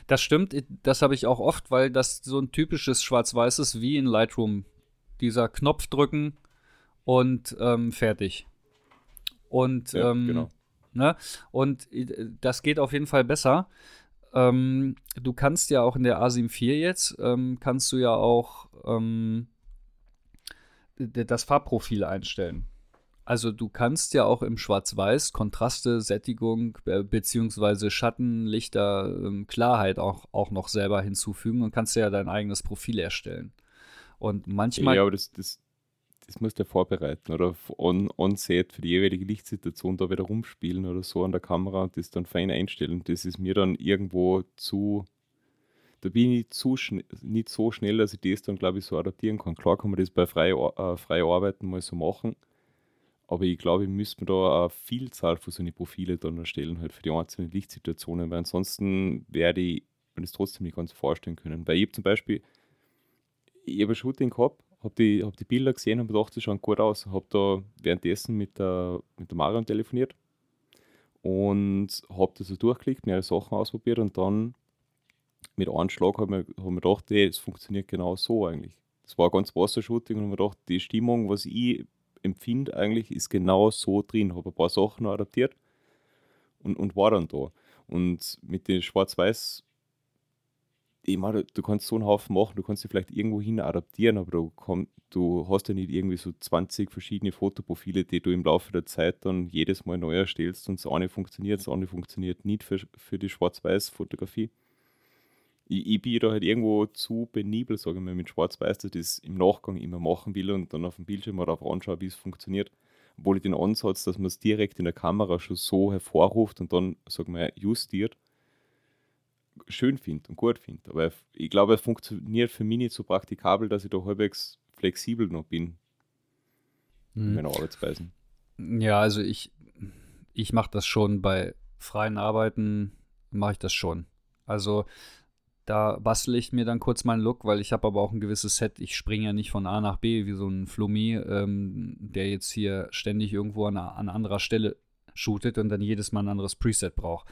Das stimmt, das habe ich auch oft, weil das so ein typisches Schwarz-Weiß ist wie in Lightroom. Dieser Knopf drücken und ähm, fertig. Und ja, ähm, genau. Ne? Und äh, das geht auf jeden Fall besser. Ähm, du kannst ja auch in der A7 IV jetzt, ähm, kannst du ja auch ähm, das Farbprofil einstellen. Also du kannst ja auch im Schwarz-Weiß Kontraste, Sättigung äh, beziehungsweise Schatten, Lichter, ähm, Klarheit auch, auch noch selber hinzufügen und kannst ja dein eigenes Profil erstellen. Und manchmal. Ja, aber das, das, das musst du ja vorbereiten oder on, on set für die jeweilige Lichtsituation da wieder rumspielen oder so an der Kamera und das dann fein einstellen. Das ist mir dann irgendwo zu, da bin ich zu nicht so schnell, dass ich das dann, glaube ich, so adaptieren kann. Klar kann man das bei frei, äh, frei Arbeiten mal so machen, aber ich glaube, ich müsste mir da eine Vielzahl von so Profile dann erstellen, halt für die einzelnen Lichtsituationen, weil ansonsten werde ich mir das trotzdem nicht ganz vorstellen können. Weil ich habe zum Beispiel, ich habe ein Shooting gehabt, habe die, hab die Bilder gesehen und gedacht, sie schauen gut aus. Habe da währenddessen mit der, mit der Marion telefoniert und habe das so durchgeklickt, mehrere Sachen ausprobiert und dann mit einem Schlag habe ich hab mir gedacht, es funktioniert genau so eigentlich. Das war ein ganz Wassershooting und habe mir gedacht, die Stimmung, was ich empfinde, eigentlich ist genau so drin. Habe ein paar Sachen adaptiert und, und war dann da. Und mit den Schwarz-Weiß ich meine, du kannst so einen Haufen machen, du kannst sie vielleicht irgendwo hin adaptieren, aber du, komm, du hast ja nicht irgendwie so 20 verschiedene Fotoprofile, die du im Laufe der Zeit dann jedes Mal neu erstellst und das eine funktioniert, das andere funktioniert nicht für, für die Schwarz-Weiß-Fotografie. Ich, ich bin da halt irgendwo zu penibel, sage ich mal, mit Schwarz-Weiß, dass ich das im Nachgang immer machen will und dann auf dem Bildschirm mal darauf anschaue, wie es funktioniert. Obwohl ich den Ansatz, dass man es direkt in der Kamera schon so hervorruft und dann, sagen wir, justiert, schön finde und gut finde. Aber ich glaube, es funktioniert für mich nicht so praktikabel, dass ich da halbwegs flexibel noch bin mhm. in meiner Arbeitsweise. Ja, also ich, ich mache das schon bei freien Arbeiten, mache ich das schon. Also da bastle ich mir dann kurz meinen Look, weil ich habe aber auch ein gewisses Set. Ich springe ja nicht von A nach B wie so ein Flummi, ähm, der jetzt hier ständig irgendwo an, an anderer Stelle shootet und dann jedes Mal ein anderes Preset braucht.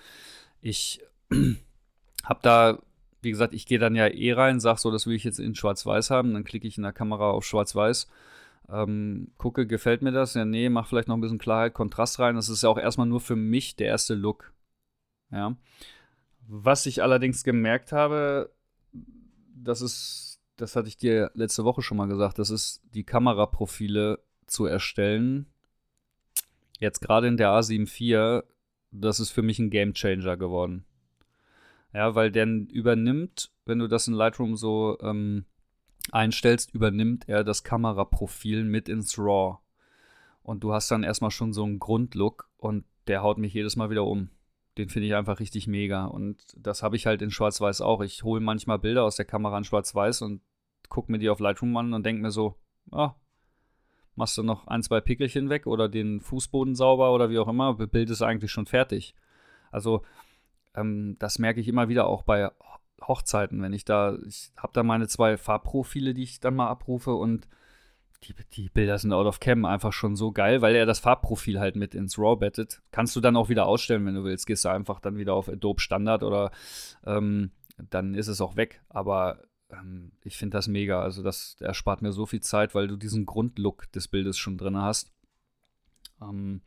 Ich [clears throat] habe da, wie gesagt, ich gehe dann ja eh rein, sage so, das will ich jetzt in Schwarz-Weiß haben, dann klicke ich in der Kamera auf Schwarz-Weiß, ähm, gucke, gefällt mir das? Ja, nee, mach vielleicht noch ein bisschen Klarheit, Kontrast rein. Das ist ja auch erstmal nur für mich der erste Look. Ja. Was ich allerdings gemerkt habe, das ist, das hatte ich dir letzte Woche schon mal gesagt, das ist die Kameraprofile zu erstellen. Jetzt gerade in der A7 IV, das ist für mich ein Game Changer geworden. Ja, weil der übernimmt, wenn du das in Lightroom so ähm, einstellst, übernimmt er das Kameraprofil mit ins RAW. Und du hast dann erstmal schon so einen Grundlook und der haut mich jedes Mal wieder um. Den finde ich einfach richtig mega. Und das habe ich halt in Schwarz-Weiß auch. Ich hole manchmal Bilder aus der Kamera in Schwarz-Weiß und gucke mir die auf Lightroom an und denke mir so, ah, machst du noch ein, zwei Pickelchen weg oder den Fußboden sauber oder wie auch immer, Bild ist eigentlich schon fertig. Also, ähm, das merke ich immer wieder auch bei Hochzeiten, wenn ich da, ich habe da meine zwei Farbprofile, die ich dann mal abrufe und die, die Bilder sind out of cam einfach schon so geil, weil er das Farbprofil halt mit ins RAW bettet. Kannst du dann auch wieder ausstellen, wenn du willst. Gehst du einfach dann wieder auf Adobe Standard oder ähm, dann ist es auch weg. Aber ähm, ich finde das mega. Also das erspart mir so viel Zeit, weil du diesen Grundlook des Bildes schon drin hast. Ähm,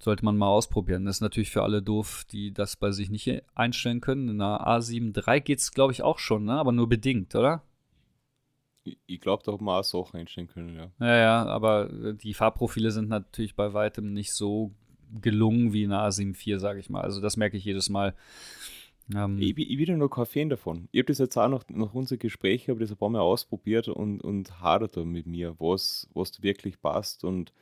sollte man mal ausprobieren. Das ist natürlich für alle doof, die das bei sich nicht einstellen können. In einer A7 III geht es, glaube ich, auch schon, ne? aber nur bedingt, oder? Ich glaube, da haben wir auch Sachen einstellen können, ja. Ja, ja, aber die Farbprofile sind natürlich bei weitem nicht so gelungen wie eine A7 IV, sage ich mal. Also das merke ich jedes Mal. Ähm, ich, ich bin ja noch kein Fan davon. Ich habe das jetzt auch nach, nach unserem Gespräch, habe das ein paar Mal ausprobiert und, und hadert da mit mir, was, was wirklich passt. Und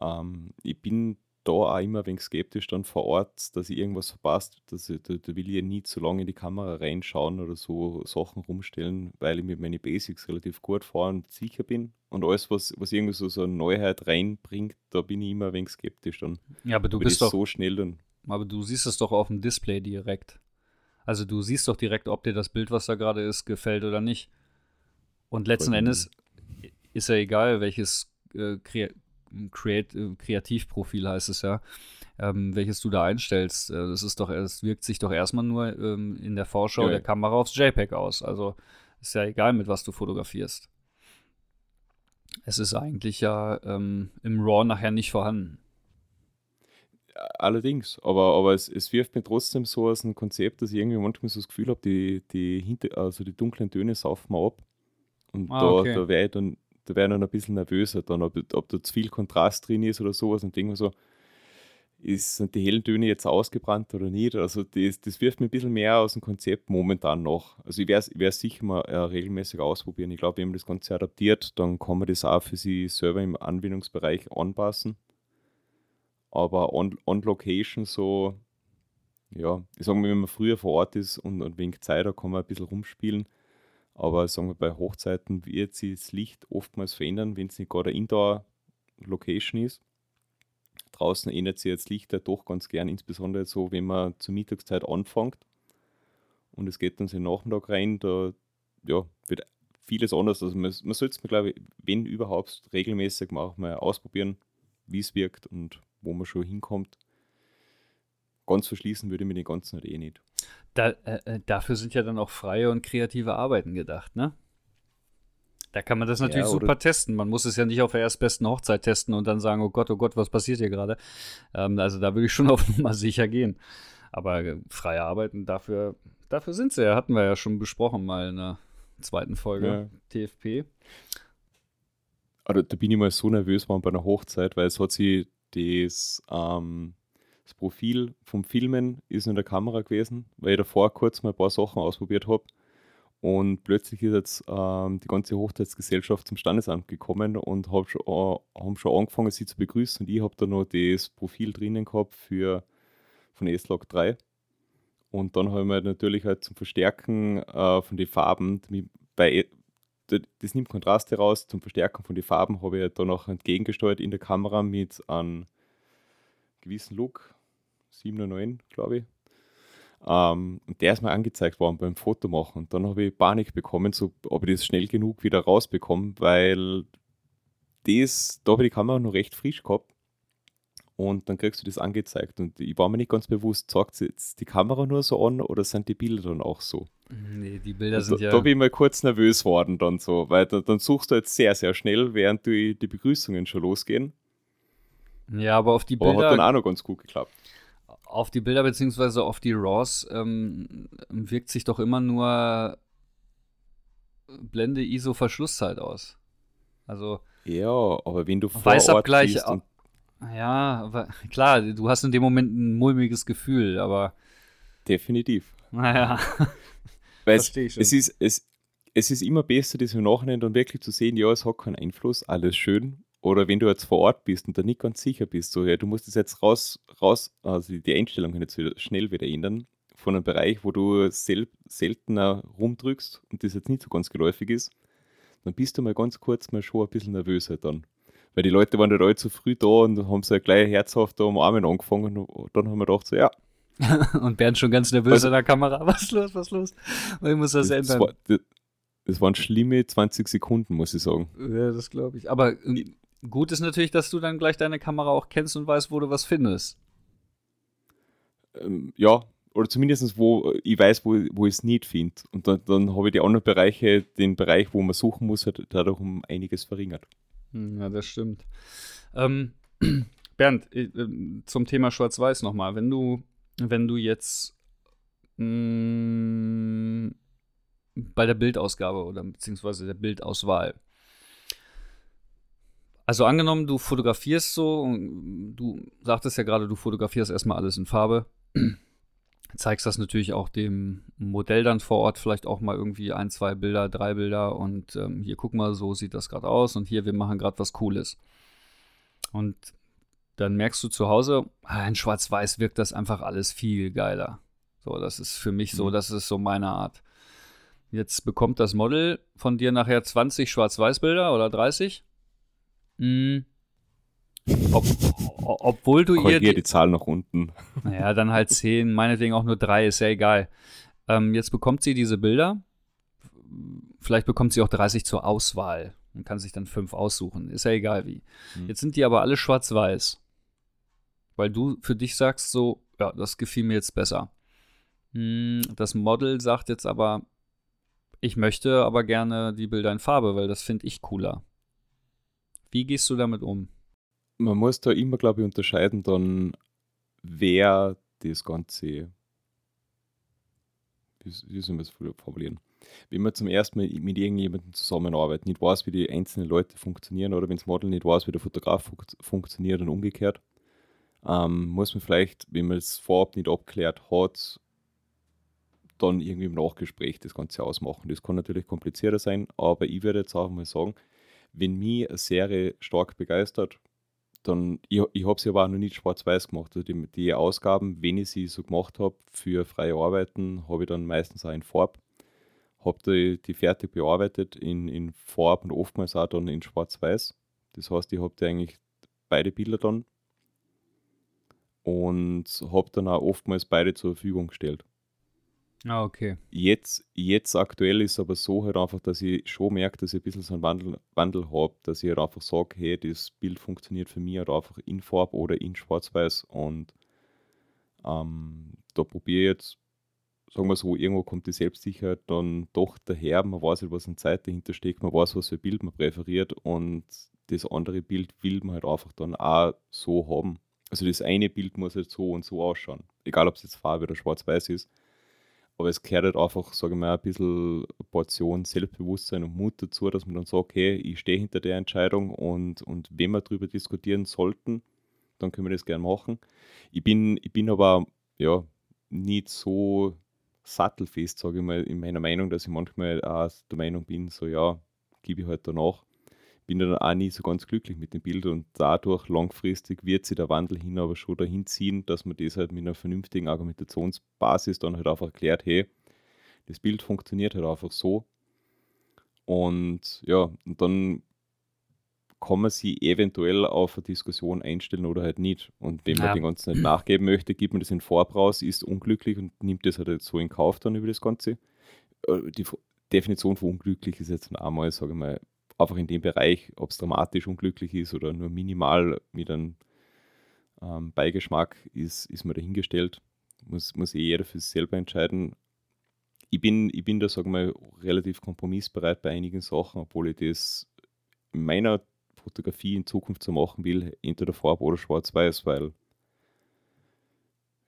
ähm, ich bin da auch immer ein wenig skeptisch dann vor Ort, dass ich irgendwas verpasst. Dass ich, da, da will ich ja nie zu lange in die Kamera reinschauen oder so Sachen rumstellen, weil ich mit meinen Basics relativ gut fahre und sicher bin. Und alles, was, was irgendwie so, so eine Neuheit reinbringt, da bin ich immer ein wenig skeptisch dann. Ja, aber du bist doch so schnell dann. Aber du siehst es doch auf dem Display direkt. Also du siehst doch direkt, ob dir das Bild, was da gerade ist, gefällt oder nicht. Und letzten Endes ist ja egal, welches äh, Create, äh, Kreativprofil heißt es ja, ähm, welches du da einstellst. Äh, das ist doch, es wirkt sich doch erstmal nur ähm, in der Vorschau ja. der Kamera aufs JPEG aus. Also ist ja egal, mit was du fotografierst. Es ist eigentlich ja ähm, im RAW nachher nicht vorhanden. Allerdings, aber, aber es, es wirft mir trotzdem so aus einem Konzept, dass ich irgendwie manchmal so das Gefühl habe, die, die, hinter, also die dunklen Töne saufen wir ab. Und ah, da, okay. da wäre ich dann da wäre ich dann ein bisschen nervöser, dann, ob, ob da zu viel Kontrast drin ist oder sowas und denke mir so, ist, sind die hellen Töne jetzt ausgebrannt oder nicht? Also das, das wirft mir ein bisschen mehr aus dem Konzept momentan noch. Also ich werde es sicher mal äh, regelmäßig ausprobieren. Ich glaube, wenn man das Ganze adaptiert, dann kann man das auch für sie selber im Anwendungsbereich anpassen. Aber on, on Location so, ja, ich sage mal, wenn man früher vor Ort ist und, und wenig Zeit, da kann man ein bisschen rumspielen. Aber sagen wir, bei Hochzeiten wird sich das Licht oftmals verändern, wenn es nicht gerade eine Indoor-Location ist. Draußen ändert sich das Licht ja doch ganz gern, insbesondere so, wenn man zur Mittagszeit anfängt und es geht dann so Nachmittag rein, da ja, wird vieles anders. Also man, man sollte es mir, glaube ich, wenn überhaupt, regelmäßig mal, mal ausprobieren, wie es wirkt und wo man schon hinkommt. Ganz verschließen würde ich mir den ganzen halt nicht. Da, äh, äh, dafür sind ja dann auch freie und kreative Arbeiten gedacht, ne? Da kann man das natürlich ja, super testen. Man muss es ja nicht auf der erstbesten Hochzeit testen und dann sagen, oh Gott, oh Gott, was passiert hier gerade? Ähm, also da würde ich schon [laughs] auf Nummer sicher gehen. Aber äh, freie Arbeiten, dafür, dafür sind sie ja. Hatten wir ja schon besprochen mal in der zweiten Folge ja. TFP. Also, da bin ich mal so nervös war bei einer Hochzeit, weil es hat sie das ähm, Das Profil vom Filmen ist in der Kamera gewesen, weil ich davor kurz mal ein paar Sachen ausprobiert habe. Und plötzlich ist jetzt ähm, die ganze Hochzeitsgesellschaft zum Standesamt gekommen und hab schon, äh, haben schon angefangen, sie zu begrüßen. Und ich habe da noch das Profil drinnen gehabt für, von S-Log 3. Und dann haben wir natürlich halt zum Verstärken äh, von den Farben, bei, das nimmt Kontraste raus, zum Verstärken von den Farben habe ich halt da noch entgegengesteuert in der Kamera mit einem gewissen Look, 7 oder 9, glaube ich. Ähm, und der ist mir angezeigt worden beim Fotomachen. Und dann habe ich Panik bekommen, so, ob ich das schnell genug wieder rausbekomme, weil das, da habe ich die Kamera noch recht frisch gehabt und dann kriegst du das angezeigt. Und ich war mir nicht ganz bewusst, sagt jetzt die Kamera nur so an oder sind die Bilder dann auch so? Nee, die Bilder und sind da, ja. Da bin ich mal kurz nervös worden dann so, weil da, dann suchst du jetzt sehr, sehr schnell, während die, die Begrüßungen schon losgehen. Ja, aber auf die Aber Bilder. hat dann auch noch ganz gut geklappt. Auf die Bilder beziehungsweise auf die Raws ähm, wirkt sich doch immer nur Blende ISO Verschlusszeit aus. Also Ja, aber wenn du vor Ort Weißabgleich, bist und ja, aber klar, du hast in dem Moment ein mulmiges Gefühl, aber definitiv. naja. [laughs] Weil es, schon. es, ist, es, es ist immer besser, das im Nachhinein dann wirklich zu sehen, ja, es hat keinen Einfluss, alles schön. Oder wenn du jetzt vor Ort bist und da nicht ganz sicher bist, so, ja, du musst das jetzt raus, raus also die Einstellung kann jetzt wieder, schnell wieder ändern, von einem Bereich, wo du sel seltener rumdrückst und das jetzt nicht so ganz geläufig ist, dann bist du mal ganz kurz mal schon ein bisschen nervöser dann. Weil die Leute waren halt alle zu früh da und haben so gleich herzhaft da umarmen angefangen und dann haben wir gedacht, so, ja, [laughs] Und Bernd schon ganz nervös Also- in der Kamera. [laughs] Was los, was los? Und ich muss das, das, das, ändern. war, das, das waren schlimme 20 Sekunden, muss ich sagen. ja, das glaube ich. Aber ähm, gut ist natürlich, dass du dann gleich deine Kamera auch kennst und weißt, wo du was findest. ähm, ja, oder zumindest wo ich weiß, wo, wo ich es nicht finde. Und dann, dann habe ich die anderen Bereiche, den Bereich, wo man suchen muss, hat dadurch um einiges verringert. Hm, Ja, das stimmt. Ähm, [clears throat] Bernd, äh, ähm, zum Thema Schwarz-Weiß nochmal. Wenn du, wenn du jetzt mh, bei der Bildausgabe oder beziehungsweise der Bildauswahl. Also angenommen, du fotografierst so, und du sagtest ja gerade, du fotografierst erstmal alles in Farbe. [clears throat] Zeigst das natürlich auch dem Modell dann vor Ort, vielleicht auch mal irgendwie ein, zwei Bilder, drei Bilder und ähm, hier guck mal, so sieht das gerade aus und hier, wir machen gerade was Cooles. Und dann merkst du zu Hause, ah, in Schwarz-Weiß wirkt das einfach alles viel geiler. So, das ist für mich so, Mhm. das ist so meine Art. Jetzt bekommt das Model von dir nachher 20 Schwarz-Weiß-Bilder oder 30. Mm. Ob, obwohl du ihr Korrigier die, die Zahl nach unten. naja, dann halt 10, meinetwegen auch nur 3, ist ja egal. Ähm, jetzt bekommt sie diese Bilder. Vielleicht bekommt sie auch 30 zur Auswahl und kann sich dann 5 aussuchen. Ist ja egal wie. Hm. Jetzt sind die aber alle schwarz-weiß. Weil du für dich sagst so, ja, das gefiel mir jetzt besser. Hm, Das Model sagt jetzt aber, ich möchte aber gerne die Bilder in Farbe, weil das finde ich cooler. Wie gehst du damit um? Man muss da immer, glaube ich, unterscheiden dann, wer das Ganze, wie, soll man das formulieren? Wenn man zum ersten Mal mit irgendjemandem zusammenarbeitet, nicht weiß, wie die einzelnen Leute funktionieren oder wenn das Model nicht weiß, wie der Fotograf fun funktioniert und umgekehrt, ähm, muss man vielleicht, wenn man es vorab nicht abklärt hat, dann irgendwie im Nachgespräch das Ganze ausmachen. Das kann natürlich komplizierter sein, aber ich würde jetzt auch mal sagen, wenn mich eine Serie stark begeistert, dann, ich, ich habe sie aber auch noch nicht schwarz-weiß gemacht. Also die, die Ausgaben, wenn ich sie so gemacht habe für freie Arbeiten, habe ich dann meistens auch in Farb. Habe die, die fertig bearbeitet in, in Farb und oftmals auch dann in schwarz-weiß. Das heißt, ich habe eigentlich beide Bilder dann und habe dann auch oftmals beide zur Verfügung gestellt. Ah, okay. Jetzt, jetzt aktuell ist aber so halt einfach, dass ich schon merke, dass ich ein bisschen so einen Wandel, Wandel habe, dass ich halt einfach sage, hey, das Bild funktioniert für mich halt einfach in Farb oder in Schwarz-Weiß und ähm, da probiere ich jetzt, sagen wir so, irgendwo kommt die Selbstsicherheit dann doch daher, man weiß halt, was an Zeit dahinter steckt, man weiß, was für ein Bild man präferiert und das andere Bild will man halt einfach dann auch so haben. Also das eine Bild muss halt so und so ausschauen, egal ob es jetzt Farbe oder Schwarz-Weiß ist. Aber es gehört halt einfach, sage ich mal, ein bisschen Portion Selbstbewusstsein und Mut dazu, dass man dann sagt, hey, ich stehe hinter der Entscheidung und, und wenn wir darüber diskutieren sollten, dann können wir das gerne machen. Ich bin, ich bin aber ja, nicht so sattelfest, sage ich mal, in meiner Meinung, dass ich manchmal auch der Meinung bin, so ja, gebe ich halt danach. Bin dann auch nie so ganz glücklich mit dem Bild und dadurch langfristig wird sich der Wandel hin aber schon dahin ziehen, dass man das halt mit einer vernünftigen Argumentationsbasis dann halt einfach erklärt, hey, das Bild funktioniert halt einfach so. Und ja, und dann kann man sie eventuell auf eine Diskussion einstellen oder halt nicht. Und wenn man ja. den Ganzen nicht nachgeben möchte, gibt man das in Vorbraus, ist unglücklich und nimmt das halt so in Kauf dann über das Ganze. Äh, die Definition von unglücklich ist jetzt einmal, sage ich mal, einfach in dem Bereich, ob es dramatisch unglücklich ist oder nur minimal mit einem ähm, Beigeschmack, ist, ist mir dahingestellt. Muss, muss eh jeder für sich selber entscheiden. Ich bin, ich bin da, sage ich mal, relativ kompromissbereit bei einigen Sachen, obwohl ich das in meiner Fotografie in Zukunft zu machen will, entweder Farbe oder Schwarz-Weiß, weil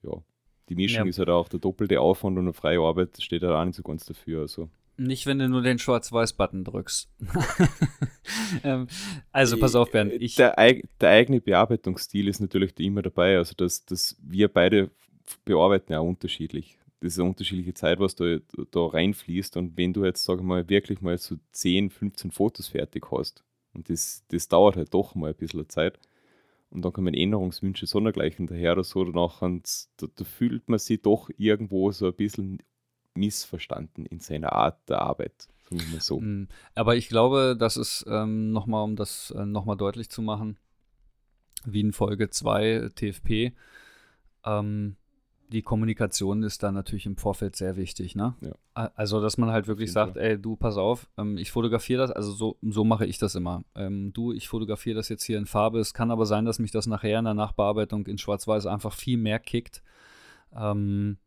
ja, die Mischung ja. ist halt auch der doppelte Aufwand und eine freie Arbeit steht halt auch nicht so ganz dafür. Also. Nicht, wenn du nur den Schwarz-Weiß-Button drückst. [laughs] ähm, also pass auf, Bernd. Ich der, der, eigene Bearbeitungsstil ist natürlich immer dabei. Also dass, dass wir beide bearbeiten ja unterschiedlich. Das ist eine unterschiedliche Zeit, was da, da reinfließt. Und wenn du jetzt, sag ich mal, wirklich mal so 10, 15 Fotos fertig hast, und das, das dauert halt doch mal ein bisschen Zeit. Und dann kommen Änderungswünsche sondergleichen daher oder so. Danach da, da fühlt man sich doch irgendwo so ein bisschen missverstanden in seiner Art der Arbeit. So. Mm, aber ich glaube, das ist ähm, nochmal, um das äh, nochmal deutlich zu machen, wie in Folge 2 TFP, ähm, die Kommunikation ist da natürlich im Vorfeld sehr wichtig, ne? Ja. Also, dass man halt wirklich sagt, ey, du, pass auf, ähm, ich fotografiere das, also so, so mache ich das immer. Ähm, du, ich fotografiere das jetzt hier in Farbe. Es kann aber sein, dass mich das nachher in der Nachbearbeitung in Schwarz-Weiß einfach viel mehr kickt. Ähm,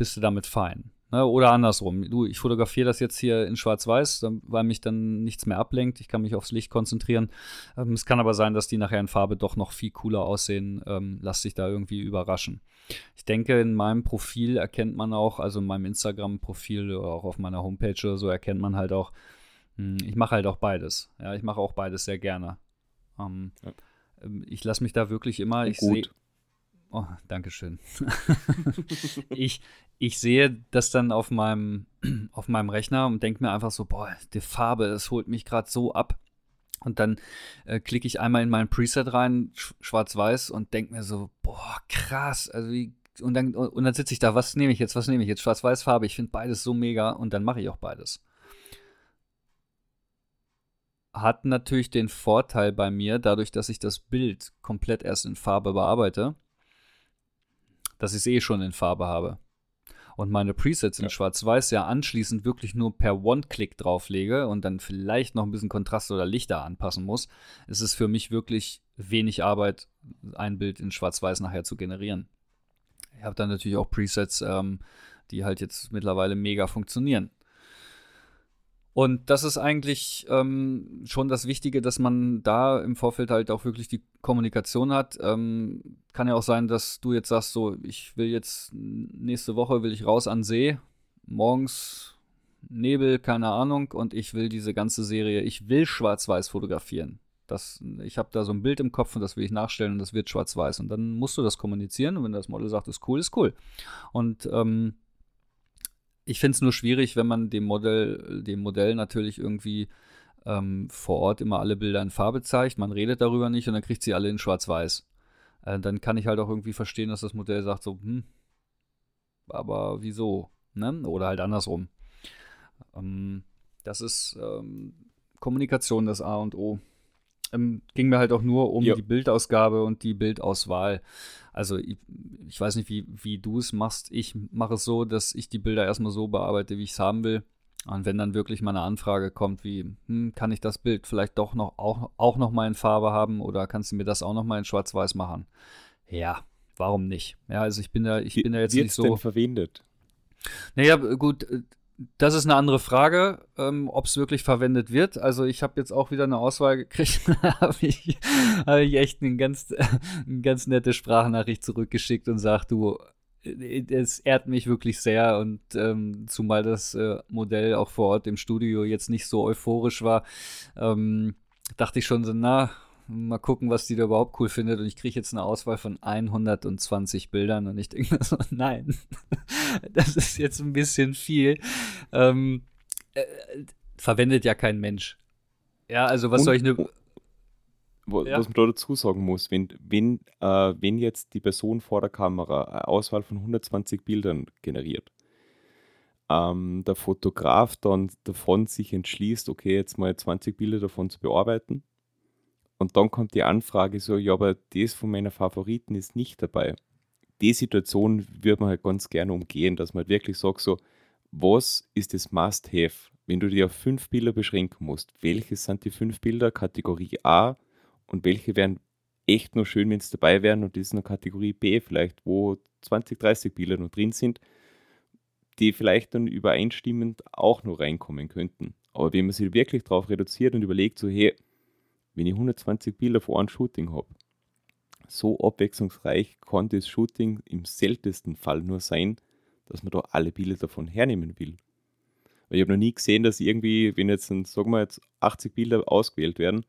bist du damit fein? Ne? Oder andersrum. Du, ich fotografiere das jetzt hier in Schwarz-Weiß, weil mich dann nichts mehr ablenkt. Ich kann mich aufs Licht konzentrieren. Ähm, es kann aber sein, dass die nachher in Farbe doch noch viel cooler aussehen. Ähm, lass dich da irgendwie überraschen. Ich denke, in meinem Profil erkennt man auch, also in meinem Instagram-Profil oder auch auf meiner Homepage oder so, erkennt man halt auch, hm, ich mache halt auch beides. Ja, ich mache auch beides sehr gerne. Ähm, ja. Ähm, ich lasse mich da wirklich immer, ich sehe. Oh, Dankeschön. [laughs] ich, ich sehe das dann auf meinem, [clears throat] auf meinem Rechner und denke mir einfach so, boah, die Farbe, das holt mich gerade so ab. Und dann äh, klicke ich einmal in mein Preset rein, sch schwarz-weiß, und denke mir so, boah, krass. Also wie, und dann, und dann sitze ich da, was nehme ich jetzt, was nehme ich jetzt? Schwarz-weiß Farbe, ich finde beides so mega und dann mache ich auch beides. Hat natürlich den Vorteil bei mir, dadurch, dass ich das Bild komplett erst in Farbe bearbeite, dass ich es eh schon in Farbe habe und meine Presets in ja. Schwarz-Weiß ja anschließend wirklich nur per One-Click drauflege und dann vielleicht noch ein bisschen Kontrast oder Lichter anpassen muss, ist es für mich wirklich wenig Arbeit, ein Bild in Schwarz-Weiß nachher zu generieren. Ich habe dann natürlich auch Presets, ähm, die halt jetzt mittlerweile mega funktionieren. Und das ist eigentlich ähm, schon das Wichtige, dass man da im Vorfeld halt auch wirklich die Kommunikation hat. Ähm, kann ja auch sein, dass du jetzt sagst, so, ich will jetzt nächste Woche will ich raus an See, morgens Nebel, keine Ahnung, und ich will diese ganze Serie, ich will schwarz-weiß fotografieren. Das, ich habe da so ein Bild im Kopf und das will ich nachstellen und das wird schwarz-weiß. Und dann musst du das kommunizieren und wenn das Model sagt, ist cool, ist cool. Und ähm, ich finde es nur schwierig, wenn man dem Modell, dem Modell natürlich irgendwie ähm, vor Ort immer alle Bilder in Farbe zeigt. Man redet darüber nicht und dann kriegt sie alle in Schwarz-Weiß. Äh, dann kann ich halt auch irgendwie verstehen, dass das Modell sagt so, hm, aber wieso? Ne? Oder halt andersrum. Ähm, das ist ähm, Kommunikation das A und O ähm, ging mir halt auch nur um ja. die Bildausgabe und die Bildauswahl. Also ich, ich weiß nicht, wie, wie du es machst. Ich mache es so, dass ich die Bilder erstmal so bearbeite, wie ich es haben will. Und wenn dann wirklich mal eine Anfrage kommt, wie, hm, kann ich das Bild vielleicht doch noch auch, auch noch mal in Farbe haben oder kannst du mir das auch noch mal in Schwarz-Weiß machen? Ja, warum nicht? Ja, also ich bin da, ich bin da jetzt nicht so. denn verwendet? Naja, gut, das ist eine andere Frage, ähm, ob es wirklich verwendet wird. Also ich habe jetzt auch wieder eine Auswahl gekriegt, [laughs] habe ich, hab ich echt eine ganz, eine ganz nette Sprachnachricht zurückgeschickt und sagt, du, es ehrt mich wirklich sehr und ähm, zumal das äh, Modell auch vor Ort im Studio jetzt nicht so euphorisch war, ähm, dachte ich schon so, na, Mal gucken, was die da überhaupt cool findet. Und ich kriege jetzt eine Auswahl von 120 Bildern und ich denke mir so, [laughs] nein, [laughs] das ist jetzt ein bisschen viel. Ähm, äh, verwendet ja kein Mensch. Ja, also was und, soll ich ne was ja. man da dazu sagen muss, wenn, wenn, äh, wenn jetzt die Person vor der Kamera eine Auswahl von 120 Bildern generiert, ähm, der Fotograf dann davon sich entschließt, okay, jetzt mal 20 Bilder davon zu bearbeiten. Und dann kommt die Anfrage so, ja, aber das von meiner Favoriten ist nicht dabei. Die Situation würde man halt ganz gerne umgehen, dass man halt wirklich sagt, so, was ist das Must-Have? Wenn du dir auf fünf Bilder beschränken musst, welche sind die fünf Bilder Kategorie A und welche wären echt nur schön, wenn es dabei wären und das ist eine Kategorie B vielleicht, wo 20, 30 Bilder noch drin sind, die vielleicht dann übereinstimmend auch noch reinkommen könnten. Aber wenn man sich wirklich darauf reduziert und überlegt, so hey, wenn ich 120 Bilder vor einem Shooting habe, so abwechslungsreich kann das Shooting im seltensten Fall nur sein, dass man da alle Bilder davon hernehmen will. Weil ich habe noch nie gesehen, dass irgendwie, wenn jetzt, sagen wir jetzt 80 Bilder ausgewählt werden,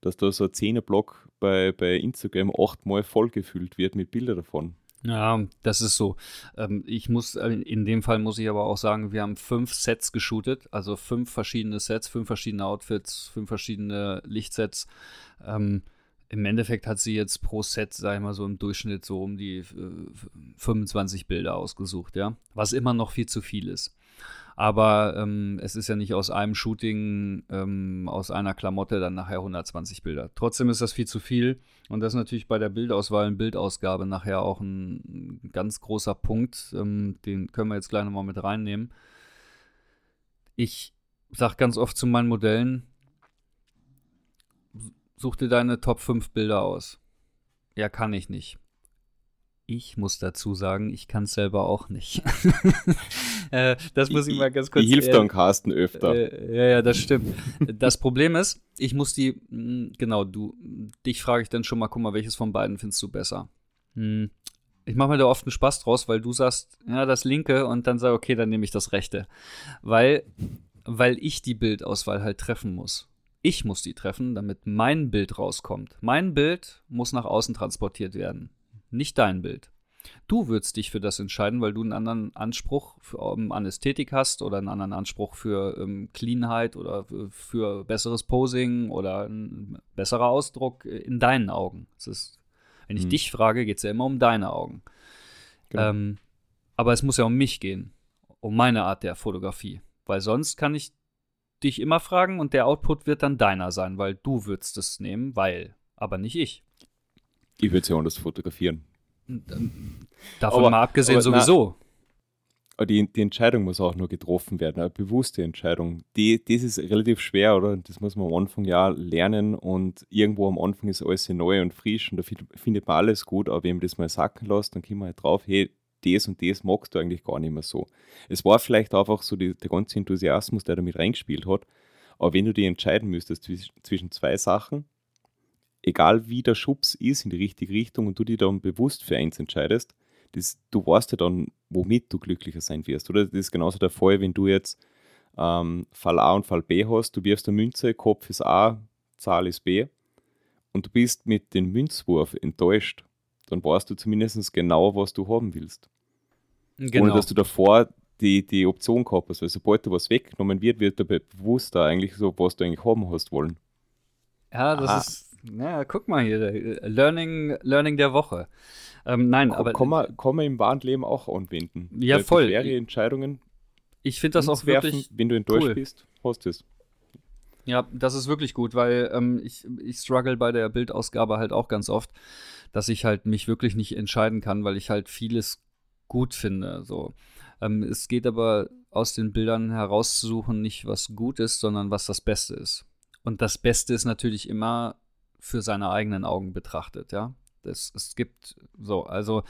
dass da so ein 10er-Block bei, bei Instagram achtmal vollgefüllt wird mit Bildern davon. Ja, das ist so. Ähm, ich muss, äh, in dem Fall muss ich aber auch sagen, wir haben fünf Sets geshootet, also fünf verschiedene Sets, fünf verschiedene Outfits, fünf verschiedene Lichtsets. Ähm, Im Endeffekt hat sie jetzt pro Set, sag ich mal so im Durchschnitt so um die äh, 25 Bilder ausgesucht, ja. Was immer noch viel zu viel ist. Aber ähm, es ist ja nicht aus einem Shooting, ähm, aus einer Klamotte dann nachher 120 Bilder. Trotzdem ist das viel zu viel. Und das ist natürlich bei der Bildauswahl und Bildausgabe nachher auch ein, ganz großer Punkt. Ähm, den können wir jetzt gleich nochmal mit reinnehmen. Ich sage ganz oft zu meinen Modellen, such dir deine Top 5 Bilder aus. Ja, kann ich nicht. Ich muss dazu sagen, ich kann es selber auch nicht. [laughs] [laughs] äh, das muss ich mal ganz kurz. Die hilft äh, dann Carsten öfter. Äh, ja, ja, das stimmt. das Problem ist, ich muss die, mh, hm, genau, du, dich frage ich dann schon mal, guck mal, welches von beiden findest du besser? Hm. Ich mache mir da oft einen Spaß draus, weil du sagst, ja, das linke und dann sag, okay, dann nehme ich das rechte. Weil, weil ich die Bildauswahl halt treffen muss. Ich muss die treffen, damit mein Bild rauskommt. Mein Bild muss nach außen transportiert werden nicht dein Bild. Du würdest dich für das entscheiden, weil du einen anderen Anspruch für, um, an Ästhetik hast oder einen anderen Anspruch für um, Cleanheit oder für besseres Posing oder ein besserer Ausdruck in deinen Augen. Ist, wenn ich hm. dich frage, geht es ja immer um deine Augen. Genau. Ähm, aber es muss ja um mich gehen, um meine Art der Fotografie. Weil sonst kann ich dich immer fragen und der Output wird dann deiner sein, weil du würdest es nehmen, weil, aber nicht ich. Ich würde sie anders fotografieren. Davon aber, mal abgesehen sowieso. Na, die, die Entscheidung muss auch nur getroffen werden, eine bewusste Entscheidung. Die, das ist relativ schwer, oder? Das muss man am Anfang ja lernen und irgendwo am Anfang ist alles neu und frisch und da findet man alles gut, aber wenn man das mal sacken lässt, dann kommt man halt drauf, hey, das und das magst du eigentlich gar nicht mehr so. Es war vielleicht einfach so die, der ganze Enthusiasmus, der damit reingespielt hat, aber wenn du dich entscheiden müsstest zwischen zwei Sachen, egal wie der Schubs ist in die richtige Richtung und du dich dann bewusst für eins entscheidest, das, du weißt ja dann, womit du glücklicher sein wirst. Oder das ist genauso der Fall, wenn du jetzt ähm, Fall A und Fall B hast, du wirfst eine Münze, Kopf ist A, Zahl ist B und du bist mit dem Münzwurf enttäuscht, dann weißt du zumindest genau, was du haben willst. Genau. Ohne dass du davor die, die Option gehabt hast, weil sobald du was weggenommen wird, wird dabei bewusster eigentlich so, was du eigentlich haben hast wollen. Ja, das Aha. ist na, guck mal hier, äh, Learning, Learning der Woche. Ähm, nein, Komm, aber. Kann man im wahren Leben auch anwenden. Ja, Weil voll. Schwere Entscheidungen. Ich finde das auch wirklich. Wenn du enttäuscht cool. bist, hast es. Ja, das ist wirklich gut, weil ähm, ich, ich struggle bei der Bildausgabe halt auch ganz oft, dass ich halt mich wirklich nicht entscheiden kann, weil ich halt vieles gut finde. So. Ähm, es geht aber aus den Bildern herauszusuchen, nicht was gut ist, sondern was das Beste ist. Und das Beste ist natürlich immer für seine eigenen Augen betrachtet, ja. Es, es gibt so, also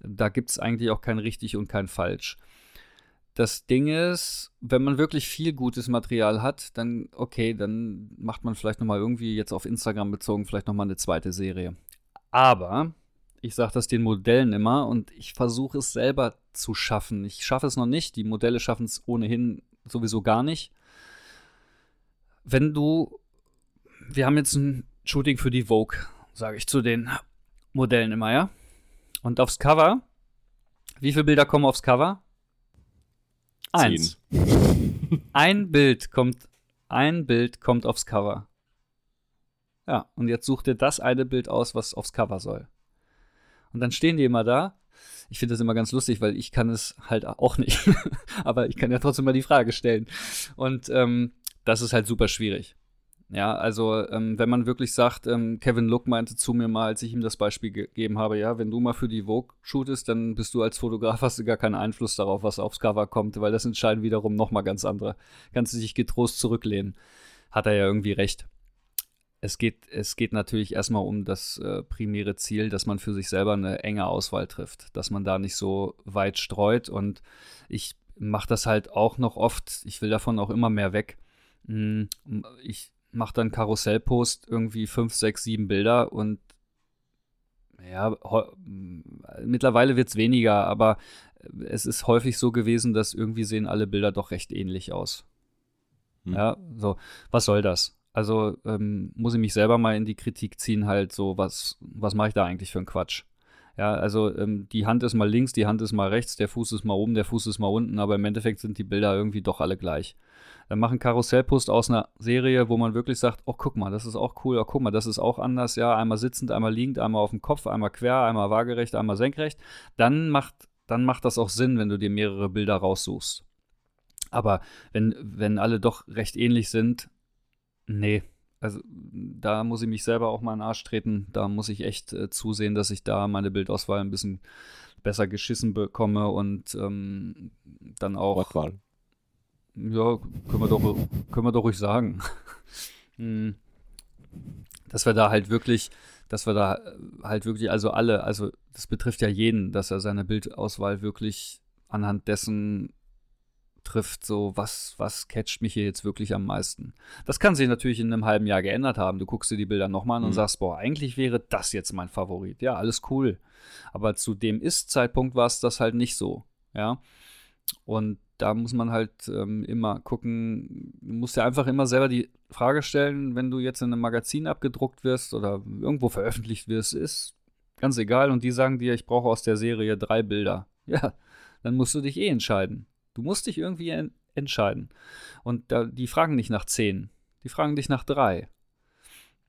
da gibt es eigentlich auch kein richtig und kein falsch. Das Ding ist, wenn man wirklich viel gutes Material hat, dann okay, dann macht man vielleicht nochmal irgendwie jetzt auf Instagram bezogen vielleicht nochmal eine zweite Serie. Aber ich sage das den Modellen immer und ich versuche es selber zu schaffen. Ich schaffe es noch nicht, die Modelle schaffen es ohnehin sowieso gar nicht. Wenn du, wir haben jetzt ein Shooting für die Vogue, sage ich zu den Modellen immer, ja. Und aufs Cover, wie viele Bilder kommen aufs Cover? Eins. [laughs] ein Bild kommt, ein Bild kommt aufs Cover. Ja, und jetzt such dir das eine Bild aus, was aufs Cover soll. Und dann stehen die immer da. Ich finde das immer ganz lustig, weil ich kann es halt auch nicht. [laughs] Aber ich kann ja trotzdem mal die Frage stellen. Und ähm, das ist halt super schwierig. Ja, also ähm, wenn man wirklich sagt, ähm, Kevin Look meinte zu mir mal, als ich ihm das Beispiel gegeben habe, ja, wenn du mal für die Vogue shootest, dann bist du als Fotograf, hast du gar keinen Einfluss darauf, was aufs Cover kommt, weil das entscheiden wiederum nochmal ganz andere. Kannst du dich getrost zurücklehnen. Hat er ja irgendwie recht. Es geht, es geht natürlich erstmal um das äh, primäre Ziel, dass man für sich selber eine enge Auswahl trifft, dass man da nicht so weit streut und ich mache das halt auch noch oft, ich will davon auch immer mehr weg. Hm, ich mache dann Karussellpost irgendwie fünf, sechs, sieben Bilder und ja, mittlerweile wird es weniger, aber es ist häufig so gewesen, dass irgendwie sehen alle Bilder doch recht ähnlich aus. Hm. Ja, so, was soll das? Also ähm, muss ich mich selber mal in die Kritik ziehen, halt so, was, was mache ich da eigentlich für einen Quatsch? Ja, also ähm, die Hand ist mal links, die Hand ist mal rechts, der Fuß ist mal oben, der Fuß ist mal unten, aber im Endeffekt sind die Bilder irgendwie doch alle gleich. Dann machen Karussellpost aus einer Serie, wo man wirklich sagt, oh guck mal, das ist auch cool, oh guck mal, das ist auch anders, ja, einmal sitzend, einmal liegend, einmal auf dem Kopf, einmal quer, einmal waagerecht, einmal senkrecht. Dann macht, dann macht das auch Sinn, wenn du dir mehrere Bilder raussuchst. Aber wenn, wenn alle doch recht ähnlich sind, nee, also da muss ich mich selber auch mal in den Arsch treten. Da muss ich echt äh, zusehen, dass ich da meine Bildauswahl ein bisschen besser geschissen bekomme und ähm, dann auch. Wortwahl. Ja, können wir doch, können wir doch ruhig sagen. [laughs] Hm. dass wir da halt wirklich, dass wir da halt wirklich, also alle, also das betrifft ja jeden, dass er seine Bildauswahl wirklich anhand dessen trifft, so was, was catcht mich hier jetzt wirklich am meisten. Das kann sich natürlich in einem halben Jahr geändert haben. Du guckst dir die Bilder nochmal an mhm. und sagst, boah, eigentlich wäre das jetzt mein Favorit. Ja, alles cool. Aber zu dem Ist-Zeitpunkt war es das halt nicht so. Ja. Und da muss man halt ähm, immer gucken, du musst ja einfach immer selber die Frage stellen, wenn du jetzt in einem Magazin abgedruckt wirst oder irgendwo veröffentlicht wirst, ist ganz egal und die sagen dir, ich brauche aus der Serie drei Bilder. [laughs] Ja, dann musst du dich eh entscheiden. Du musst dich irgendwie en entscheiden. Und da, die fragen nicht nach zehn, die fragen dich nach drei.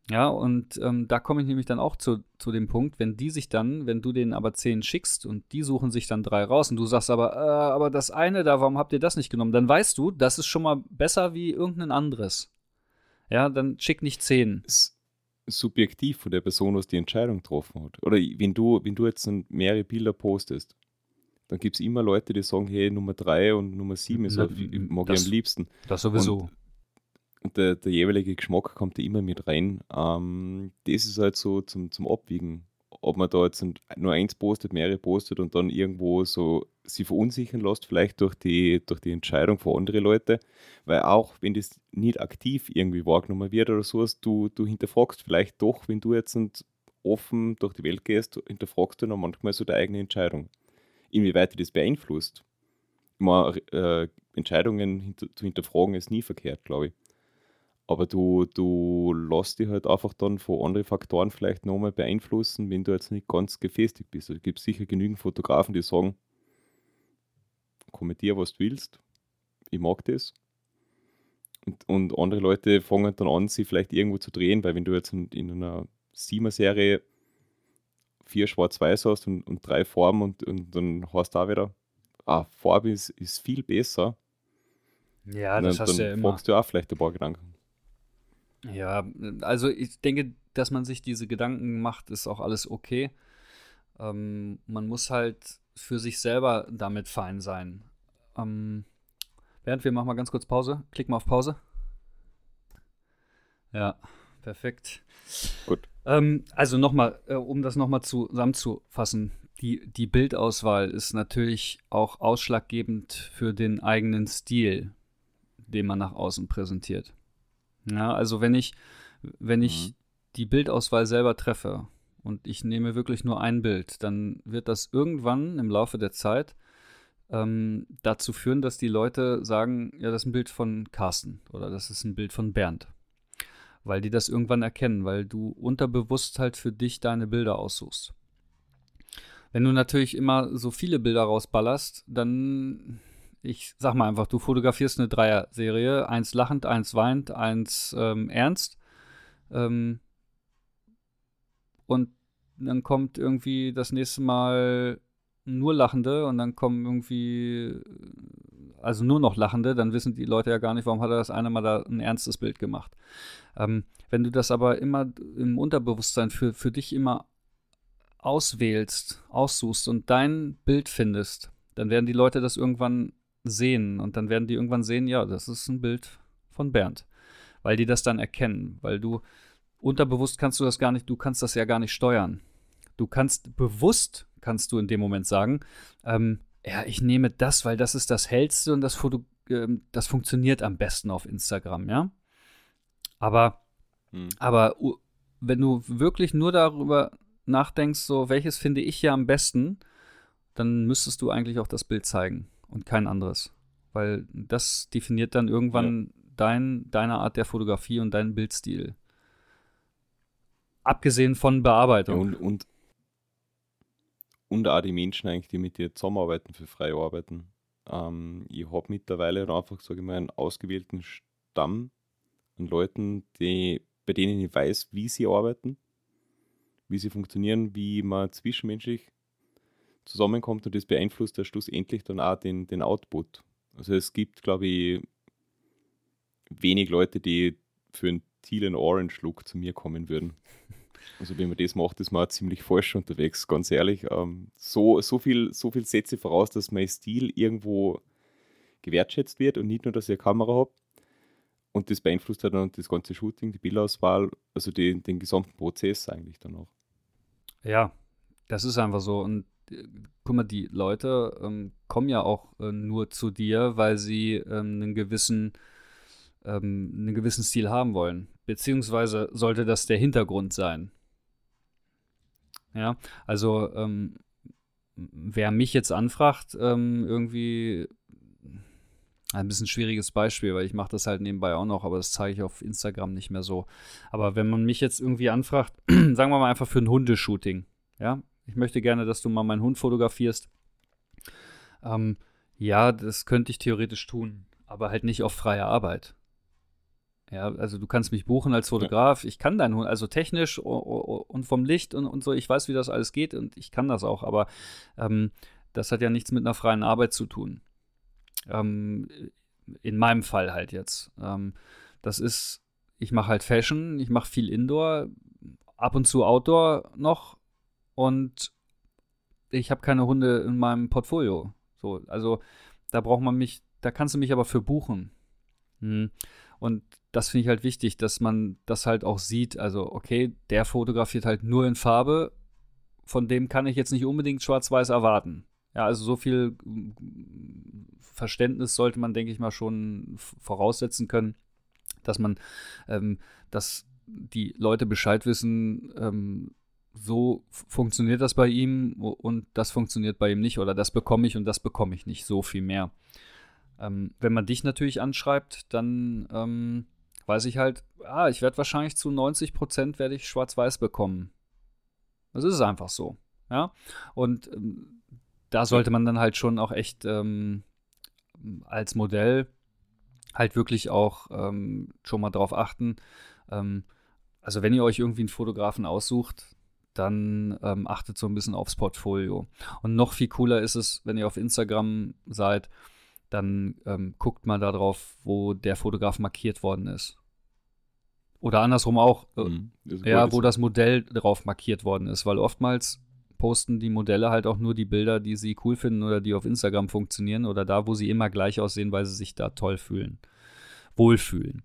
Ja, und ähm, da komme ich nämlich dann auch zu, zu dem Punkt, wenn die sich dann, wenn du denen aber zehn schickst und die suchen sich dann drei raus und du sagst aber, äh, aber das eine da, warum habt ihr das nicht genommen? Dann weißt du, das ist schon mal besser wie irgendein anderes. Ja, dann schick nicht zehn. Ist subjektiv von der Person, was die Entscheidung getroffen hat. Oder wenn du, wenn du jetzt mehrere Bilder postest, dann gibt es immer Leute, die sagen, hey, Nummer drei und Nummer sieben ist halt, mag das, ich am liebsten. Das sowieso. Und und der, der jeweilige Geschmack kommt da immer mit rein. Ähm, das ist halt so zum, zum Abwiegen. Ob man da jetzt nur eins postet, mehrere postet und dann irgendwo so sie verunsichern lässt, vielleicht durch die, durch die Entscheidung von anderen Leuten. Weil auch wenn das nicht aktiv irgendwie wahrgenommen wird oder sowas, du, du hinterfragst vielleicht doch, wenn du jetzt offen durch die Welt gehst, hinterfragst du noch manchmal so deine eigene Entscheidung. Inwieweit das beeinflusst. Mal, äh, Entscheidungen hinter, zu hinterfragen ist nie verkehrt, glaube ich. Aber du, du lässt dich halt einfach dann von anderen Faktoren vielleicht nochmal beeinflussen, wenn du jetzt nicht ganz gefestigt bist. Also es gibt sicher genügend Fotografen, die sagen, kommentier, was du willst. Ich mag das. Und, und andere Leute fangen dann an, sie vielleicht irgendwo zu drehen, weil wenn du jetzt in, in einer Siemer-Serie vier Schwarz-Weiß hast und, und drei Farben und, und dann hast du auch wieder, ah, Farbe ist, ist viel besser. Ja, das dann, hast du ja immer. du auch vielleicht ein paar Gedanken. Ja, also ich denke, dass man sich diese Gedanken macht, ist auch alles okay. Ähm, man muss halt für sich selber damit fein sein. Ähm, Bernd, wir machen mal ganz kurz Pause. Klick mal auf Pause. Ja, perfekt. Gut. Ähm, also nochmal, äh, um das nochmal zusammenzufassen. Die, die Bildauswahl ist natürlich auch ausschlaggebend für den eigenen Stil, den man nach außen präsentiert. Ja, also wenn ich, wenn ich mhm. die Bildauswahl selber treffe und ich nehme wirklich nur ein Bild, dann wird das irgendwann im Laufe der Zeit ähm, dazu führen, dass die Leute sagen, ja, das ist ein Bild von Carsten oder das ist ein Bild von Bernd. weil die das irgendwann erkennen, weil du unterbewusst halt für dich deine Bilder aussuchst. Wenn du natürlich immer so viele Bilder rausballerst, dann, ich sag mal einfach, du fotografierst eine Dreier-Serie, eins lachend, eins weint, eins ähm, ernst. Ähm, und dann kommt irgendwie das nächste Mal nur Lachende und dann kommen irgendwie, also nur noch Lachende, dann wissen die Leute ja gar nicht, warum hat er das eine Mal da ein ernstes Bild gemacht. Ähm, wenn du das aber immer im Unterbewusstsein für, für dich immer auswählst, aussuchst und dein Bild findest, dann werden die Leute das irgendwann sehen und dann werden die irgendwann sehen, ja, das ist ein Bild von Bernd, weil die das dann erkennen, weil du unterbewusst kannst du das gar nicht, du kannst das ja gar nicht steuern. Du kannst bewusst, kannst du in dem Moment sagen, ähm, ja, ich nehme das, weil das ist das hellste und das Foto, äh, das funktioniert am besten auf Instagram, ja. Aber, hm. aber wenn du wirklich nur darüber nachdenkst, so welches finde ich ja am besten, dann müsstest du eigentlich auch das Bild zeigen und kein anderes. Weil das definiert dann irgendwann ja. dein, deine Art der Fotografie und deinen Bildstil. Abgesehen von Bearbeitung. Ja, und, und, und auch die Menschen eigentlich, die mit dir zusammenarbeiten, für frei arbeiten. Ähm, ich habe mittlerweile einfach, sage ich mal, einen ausgewählten Stamm an Leuten, die, bei denen ich weiß, wie sie arbeiten wie sie funktionieren, wie man zwischenmenschlich zusammenkommt und das beeinflusst ja schlussendlich dann auch den, den Output. Also es gibt, glaube ich, wenig Leute, die für einen Teal Orange Look zu mir kommen würden. Also wenn man das macht, ist man auch ziemlich falsch unterwegs, ganz ehrlich. Ähm, so, so, viel, so viel setze voraus, dass mein Stil irgendwo gewertschätzt wird und nicht nur, dass ich eine Kamera habe. Und das beeinflusst dann das ganze Shooting, die Bildauswahl, also die, den gesamten Prozess eigentlich dann auch. Ja, das ist einfach so. Und guck mal, die Leute ähm, kommen ja auch äh, nur zu dir, weil sie ähm, einen gewissen ähm, einen gewissen Stil haben wollen. Beziehungsweise sollte das der Hintergrund sein. Ja, also ähm, wer mich jetzt anfragt, ähm, irgendwie ein bisschen schwieriges Beispiel, weil ich mache das halt nebenbei auch noch, aber das zeige ich auf Instagram nicht mehr so. Aber wenn man mich jetzt irgendwie anfragt, [clears throat] sagen wir mal einfach für ein Hundeshooting, ja, ich möchte gerne, dass du mal meinen Hund fotografierst. Ähm, ja, das könnte ich theoretisch tun, aber halt nicht auf freie Arbeit. Ja, also du kannst mich buchen als Fotograf. Ja. Ich kann deinen Hund, also technisch und vom Licht und, und so, ich weiß, wie das alles geht und ich kann das auch, aber ähm, das hat ja nichts mit einer freien Arbeit zu tun. Ähm, in meinem Fall halt jetzt. Ähm, das ist, ich mache halt Fashion, ich mache viel Indoor, ab und zu Outdoor noch und ich habe keine Hunde in meinem Portfolio. So, also da braucht man mich, da kannst du mich aber für buchen. Hm. Und das finde ich halt wichtig, dass man das halt auch sieht. Also, okay, der fotografiert halt nur in Farbe. Von dem kann ich jetzt nicht unbedingt schwarz-weiß erwarten. Ja, also so viel Verständnis sollte man, denke ich mal, schon voraussetzen können, dass man, ähm, dass die Leute Bescheid wissen, ähm, so funktioniert das bei ihm und das funktioniert bei ihm nicht oder das bekomme ich und das bekomme ich nicht, so viel mehr. Ähm, wenn man dich natürlich anschreibt, dann ähm, weiß ich halt, ah, ich werde wahrscheinlich zu 90 Prozent werde ich schwarz-weiß bekommen. Das ist einfach so. Ja, und ähm, da sollte man dann halt schon auch echt ähm, als Modell halt wirklich auch ähm, schon mal drauf achten. Ähm, also wenn ihr euch irgendwie einen Fotografen aussucht, dann ähm, achtet so ein bisschen aufs Portfolio. Und noch viel cooler ist es, wenn ihr auf Instagram seid, dann ähm, guckt mal darauf, wo der Fotograf markiert worden ist. Oder andersrum auch, äh, mhm, ja, wo das Modell drauf markiert worden ist, weil oftmals posten die Modelle halt auch nur die Bilder, die sie cool finden oder die auf Instagram funktionieren oder da, wo sie immer gleich aussehen, weil sie sich da toll fühlen, wohlfühlen.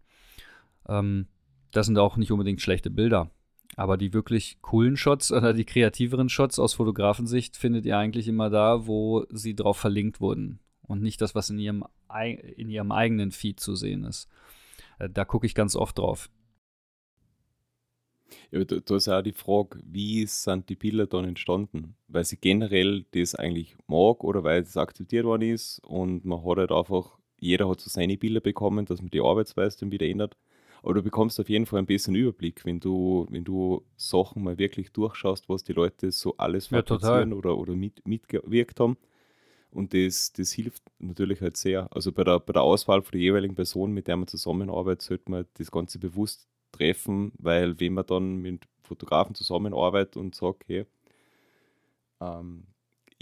Ähm, das sind auch nicht unbedingt schlechte Bilder. Aber die wirklich coolen Shots oder die kreativeren Shots aus Fotografensicht findet ihr eigentlich immer da, wo sie drauf verlinkt wurden. Und nicht das, was in ihrem, in ihrem eigenen Feed zu sehen ist. Äh, da gucke ich ganz oft drauf. Ja, da, ist auch die Frage, wie sind die Bilder dann entstanden? Weil sie generell das eigentlich mag oder weil es akzeptiert worden ist und man hat halt einfach, jeder hat so seine Bilder bekommen, dass man die Arbeitsweise dann wieder ändert. Aber du bekommst auf jeden Fall ein bisschen Überblick, wenn du, wenn du Sachen mal wirklich durchschaust, was die Leute so alles Ja, total. oder, oder mit, mitgewirkt haben. Und das, das hilft natürlich halt sehr. Also bei der, bei der Auswahl von der jeweiligen Person, mit der man zusammenarbeitet, sollte man das Ganze bewusst treffen, weil wenn man dann mit Fotografen zusammenarbeitet und sagt, hey, ähm,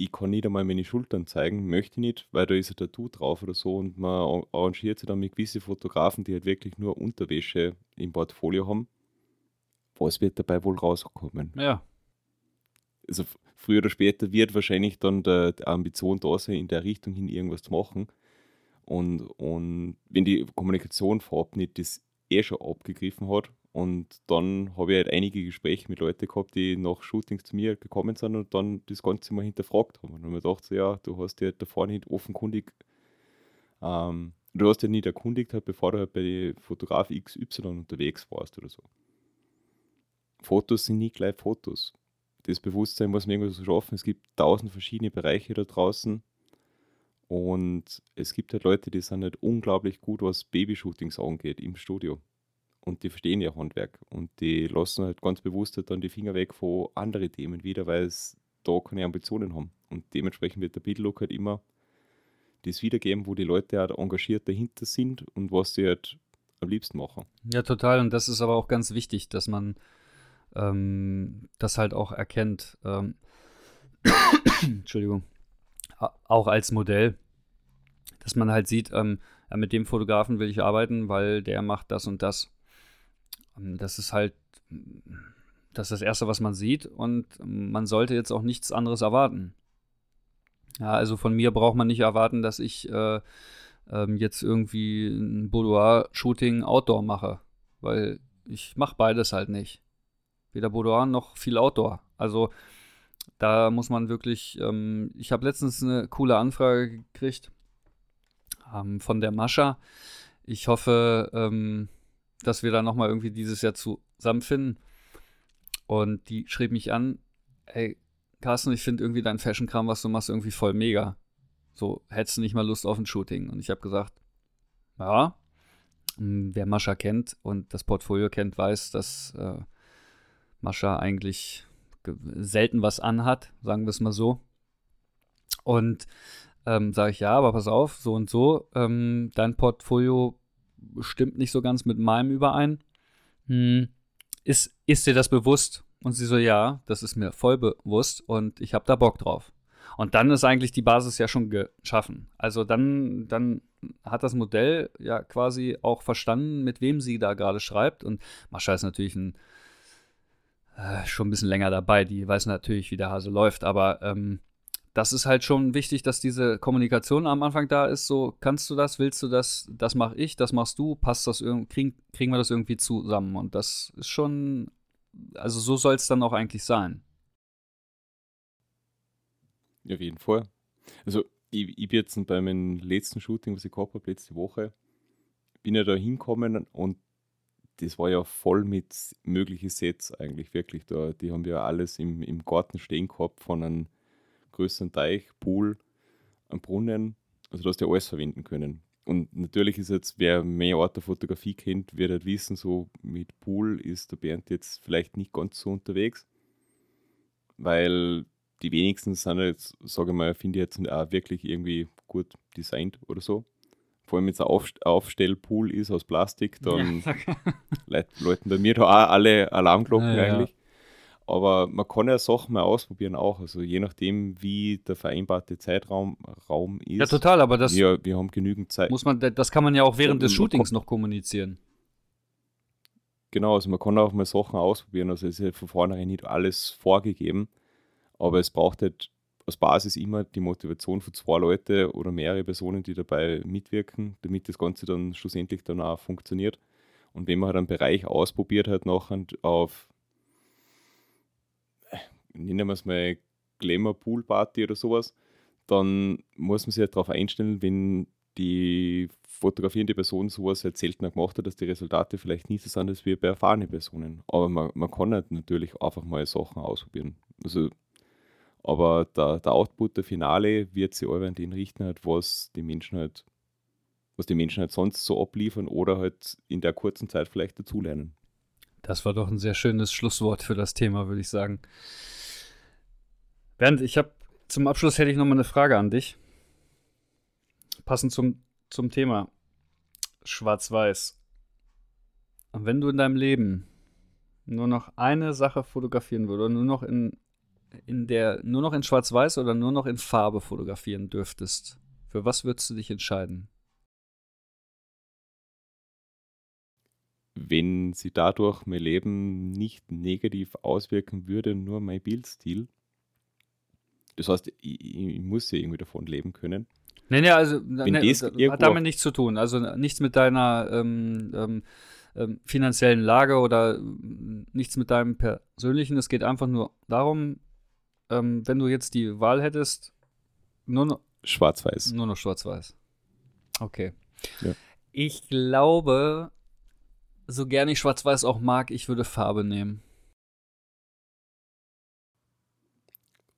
ich kann nicht einmal meine Schultern zeigen, möchte ich nicht, weil da ist ein Tattoo drauf oder so und man arrangiert sich dann mit gewissen Fotografen, die halt wirklich nur Unterwäsche im Portfolio haben. Was wird dabei wohl rauskommen? Ja. Also früher oder später wird wahrscheinlich dann der, die Ambition da sein, in der Richtung hin irgendwas zu machen. Und, und wenn die Kommunikation vorab nicht das eh schon abgegriffen hat, und dann habe ich halt einige Gespräche mit Leuten gehabt, die nach Shootings zu mir gekommen sind und dann das Ganze mal hinterfragt haben. Und dann habe ich gedacht, ja, du hast ja davor nicht offenkundig, ähm, du hast ja nicht erkundigt, halt, bevor du halt bei Fotograf XY unterwegs warst oder so. Fotos sind nie gleich Fotos. Das Bewusstsein muss man irgendwo so schaffen. Es gibt tausend verschiedene Bereiche da draußen. Und es gibt halt Leute, die sind halt unglaublich gut, was Babyshootings angeht im Studio und die verstehen ihr Handwerk und die lassen halt ganz bewusst halt dann die Finger weg von anderen Themen wieder, weil es da keine Ambitionen haben. Und dementsprechend wird der Bildlook halt immer das wiedergeben, wo die Leute halt engagiert dahinter sind und was sie halt am liebsten machen. Ja, total. Und das ist aber auch ganz wichtig, dass man ähm, das halt auch erkennt. Ähm, [coughs] Entschuldigung. Auch als Modell, dass man halt sieht, ähm, ja, mit dem Fotografen will ich arbeiten, weil der macht das und das. Ähm, das ist halt das ist das Erste, was man sieht und man sollte jetzt auch nichts anderes erwarten. Ja, also von mir braucht man nicht erwarten, dass ich äh, ähm, jetzt irgendwie ein Boudoir-Shooting Outdoor mache, weil ich mache beides halt nicht. Weder Boudoir noch viel Outdoor. Also da muss man wirklich, ähm, ich habe letztens eine coole Anfrage gekriegt ähm, von der Mascha. Ich hoffe, ähm, dass wir da nochmal irgendwie dieses Jahr zusammenfinden. Und die schrieb mich an, hey, Carsten, ich finde irgendwie dein Fashion-Kram, was du machst, irgendwie voll mega. So, hättest du nicht mal Lust auf ein Shooting? Und ich habe gesagt, ja, hm, wer Mascha kennt und das Portfolio kennt, weiß, dass äh, Mascha eigentlich selten was anhat, sagen wir es mal so. Und ähm, sage ich, ja, aber pass auf, so und so, ähm, dein Portfolio stimmt nicht so ganz mit meinem überein. Hm, ist, ist dir das bewusst? Und sie so, ja, das ist mir voll bewusst und ich habe da Bock drauf. Und dann ist eigentlich die Basis ja schon geschaffen. Also dann, dann hat das Modell ja quasi auch verstanden, mit wem sie da gerade schreibt. Und Mascha ist natürlich ein, äh, schon ein bisschen länger dabei. Die weiß natürlich, wie der Hase läuft. Aber ähm, das ist halt schon wichtig, dass diese Kommunikation am Anfang da ist. So, kannst du das, willst du das, das mache ich, das machst du, passt das irgendwie, kriegen, kriegen wir das irgendwie zusammen. Und das ist schon, also so soll es dann auch eigentlich sein. Ja, auf jeden Fall. Also, ich, ich bin jetzt bei meinem letzten Shooting, was ich gehabt habe, letzte Woche, bin ja da hingekommen und das war ja voll mit möglichen Sets eigentlich, wirklich. Da, die haben wir alles im, im Garten stehen gehabt von einem größeren Teich, Pool, einen Brunnen. Also du hast ja alles verwenden können. Und natürlich ist jetzt, wer mehr Art der Fotografie kennt, wird halt wissen, so mit Pool ist der Bernd jetzt vielleicht nicht ganz so unterwegs. Weil die wenigsten sind jetzt, sage ich mal, finde ich jetzt auch wirklich irgendwie gut designt oder so. Vor allem, wenn es ein Aufstellpool ist aus Plastik, dann ja, [laughs] läuten bei mir da auch alle Alarmglocken ja, eigentlich. Aber man kann ja Sachen mal ausprobieren auch. Also je nachdem, wie der vereinbarte Zeitraum Raum ist. Ja, total, aber das. Wir, wir haben genügend Zeit. Muss man, das kann man ja auch während des Shootings noch kommunizieren. Genau, also man kann auch mal Sachen ausprobieren. Also es ist ja von vornherein nicht alles vorgegeben. Aber es braucht halt als Basis immer die Motivation von zwei Leuten oder mehrere Personen, die dabei mitwirken, damit das Ganze dann schlussendlich dann auch funktioniert. Und wenn man halt einen Bereich ausprobiert hat, nachher auf nennen wir es mal Glamour Pool Party oder sowas, dann muss man sich halt darauf einstellen, wenn die fotografierende Person sowas halt seltener gemacht hat, dass die Resultate vielleicht nicht so sind als wie bei erfahrenen Personen. Aber man, man kann halt natürlich einfach mal Sachen ausprobieren. Also, aber der, der Output, der Finale, wird sich allweil den richten, halt, was die Menschen halt, was die Menschen halt sonst so abliefern oder halt in der kurzen Zeit vielleicht dazulernen. Das war doch ein sehr schönes Schlusswort für das Thema, würde ich sagen. Bernd, ich habe zum Abschluss hätte ich noch mal eine Frage an dich. Passend zum, zum Thema Schwarz-Weiß. Wenn du in deinem Leben nur noch eine Sache fotografieren würdest, oder nur noch in, in der, nur noch in Schwarz-Weiß oder nur noch in Farbe fotografieren dürftest, für was würdest du dich entscheiden? Wenn sie dadurch mein Leben nicht negativ auswirken würde, nur mein Bildstil. Das heißt, ich, ich muss ja irgendwie davon leben können. Nee, nee, also nee, das hat damit nichts zu tun. Also nichts mit deiner ähm, ähm, ähm, finanziellen Lage oder ähm, nichts mit deinem persönlichen. Es geht einfach nur darum, ähm, wenn du jetzt die Wahl hättest, nur noch, Schwarz-Weiß. nur noch schwarz-weiß. Okay. Ja. Ich glaube, so gerne ich schwarz-weiß auch mag, ich würde Farbe nehmen.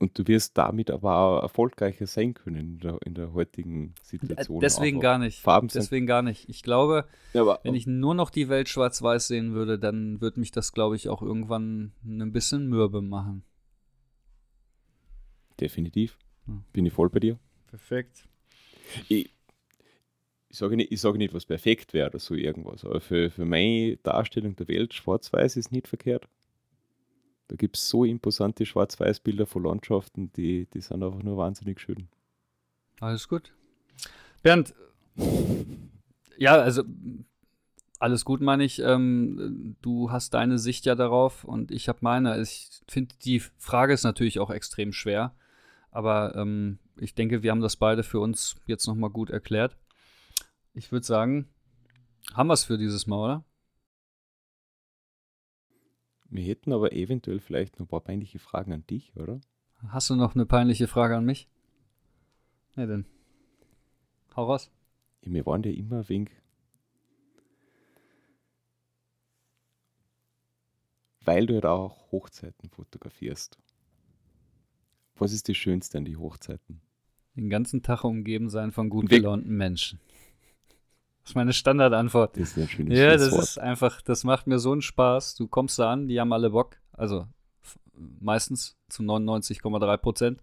Und du wirst damit aber auch erfolgreicher sein können in der, in der heutigen Situation. Deswegen auch. gar nicht. Farben sind. Deswegen gar nicht. Ich glaube, Ja, aber Wenn ich nur noch die Welt schwarz-weiß sehen würde, dann würde mich das, glaube ich, auch irgendwann ein bisschen mürbe machen. definitiv. Bin ich voll bei dir. Perfekt. Ich, ich sage nicht, ich sage nicht, was perfekt wäre oder so irgendwas, aber für, für meine Darstellung der Welt, schwarz-weiß ist nicht verkehrt. Da gibt es so imposante Schwarz-Weiß-Bilder von Landschaften, die, die sind einfach nur wahnsinnig schön. Alles gut. Bernd, ja, also alles gut, meine ich. Ähm, du hast deine Sicht ja darauf und ich habe meine. Ich finde, die Frage ist natürlich auch extrem schwer, aber ähm, ich denke, wir haben das beide für uns jetzt nochmal gut erklärt. Ich würde sagen, haben wir es für dieses Mal, oder? Wir hätten aber eventuell vielleicht noch ein paar peinliche Fragen an dich, oder? Hast du noch eine peinliche Frage an mich? Ja, dann. Hau raus. Ja, wir waren ja immer ein wenig. Weil du ja auch Hochzeiten fotografierst. Was ist das Schönste an die Hochzeiten? Den ganzen Tag umgeben sein von gut gelaunten Menschen. Das ist meine Standardantwort. Das ist schönes Ja, das Schlusswort. ist einfach, das macht mir so einen Spaß. Du kommst da an, die haben alle Bock. Also meistens zu 99,3 Prozent.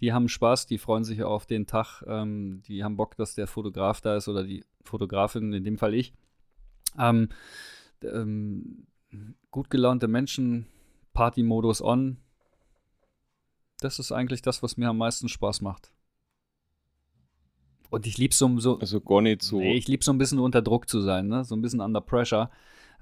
Die haben Spaß, die freuen sich auf den Tag. Ähm, die haben Bock, dass der Fotograf da ist oder die Fotografin, in dem Fall ich. Ähm, ähm, gut gelaunte Menschen, Party-Modus on. Das ist eigentlich das, was mir am meisten Spaß macht. Und ich liebe so, so, Also gar nicht so. Nee, ich liebe so ein bisschen unter Druck zu sein, ne? so ein bisschen under pressure.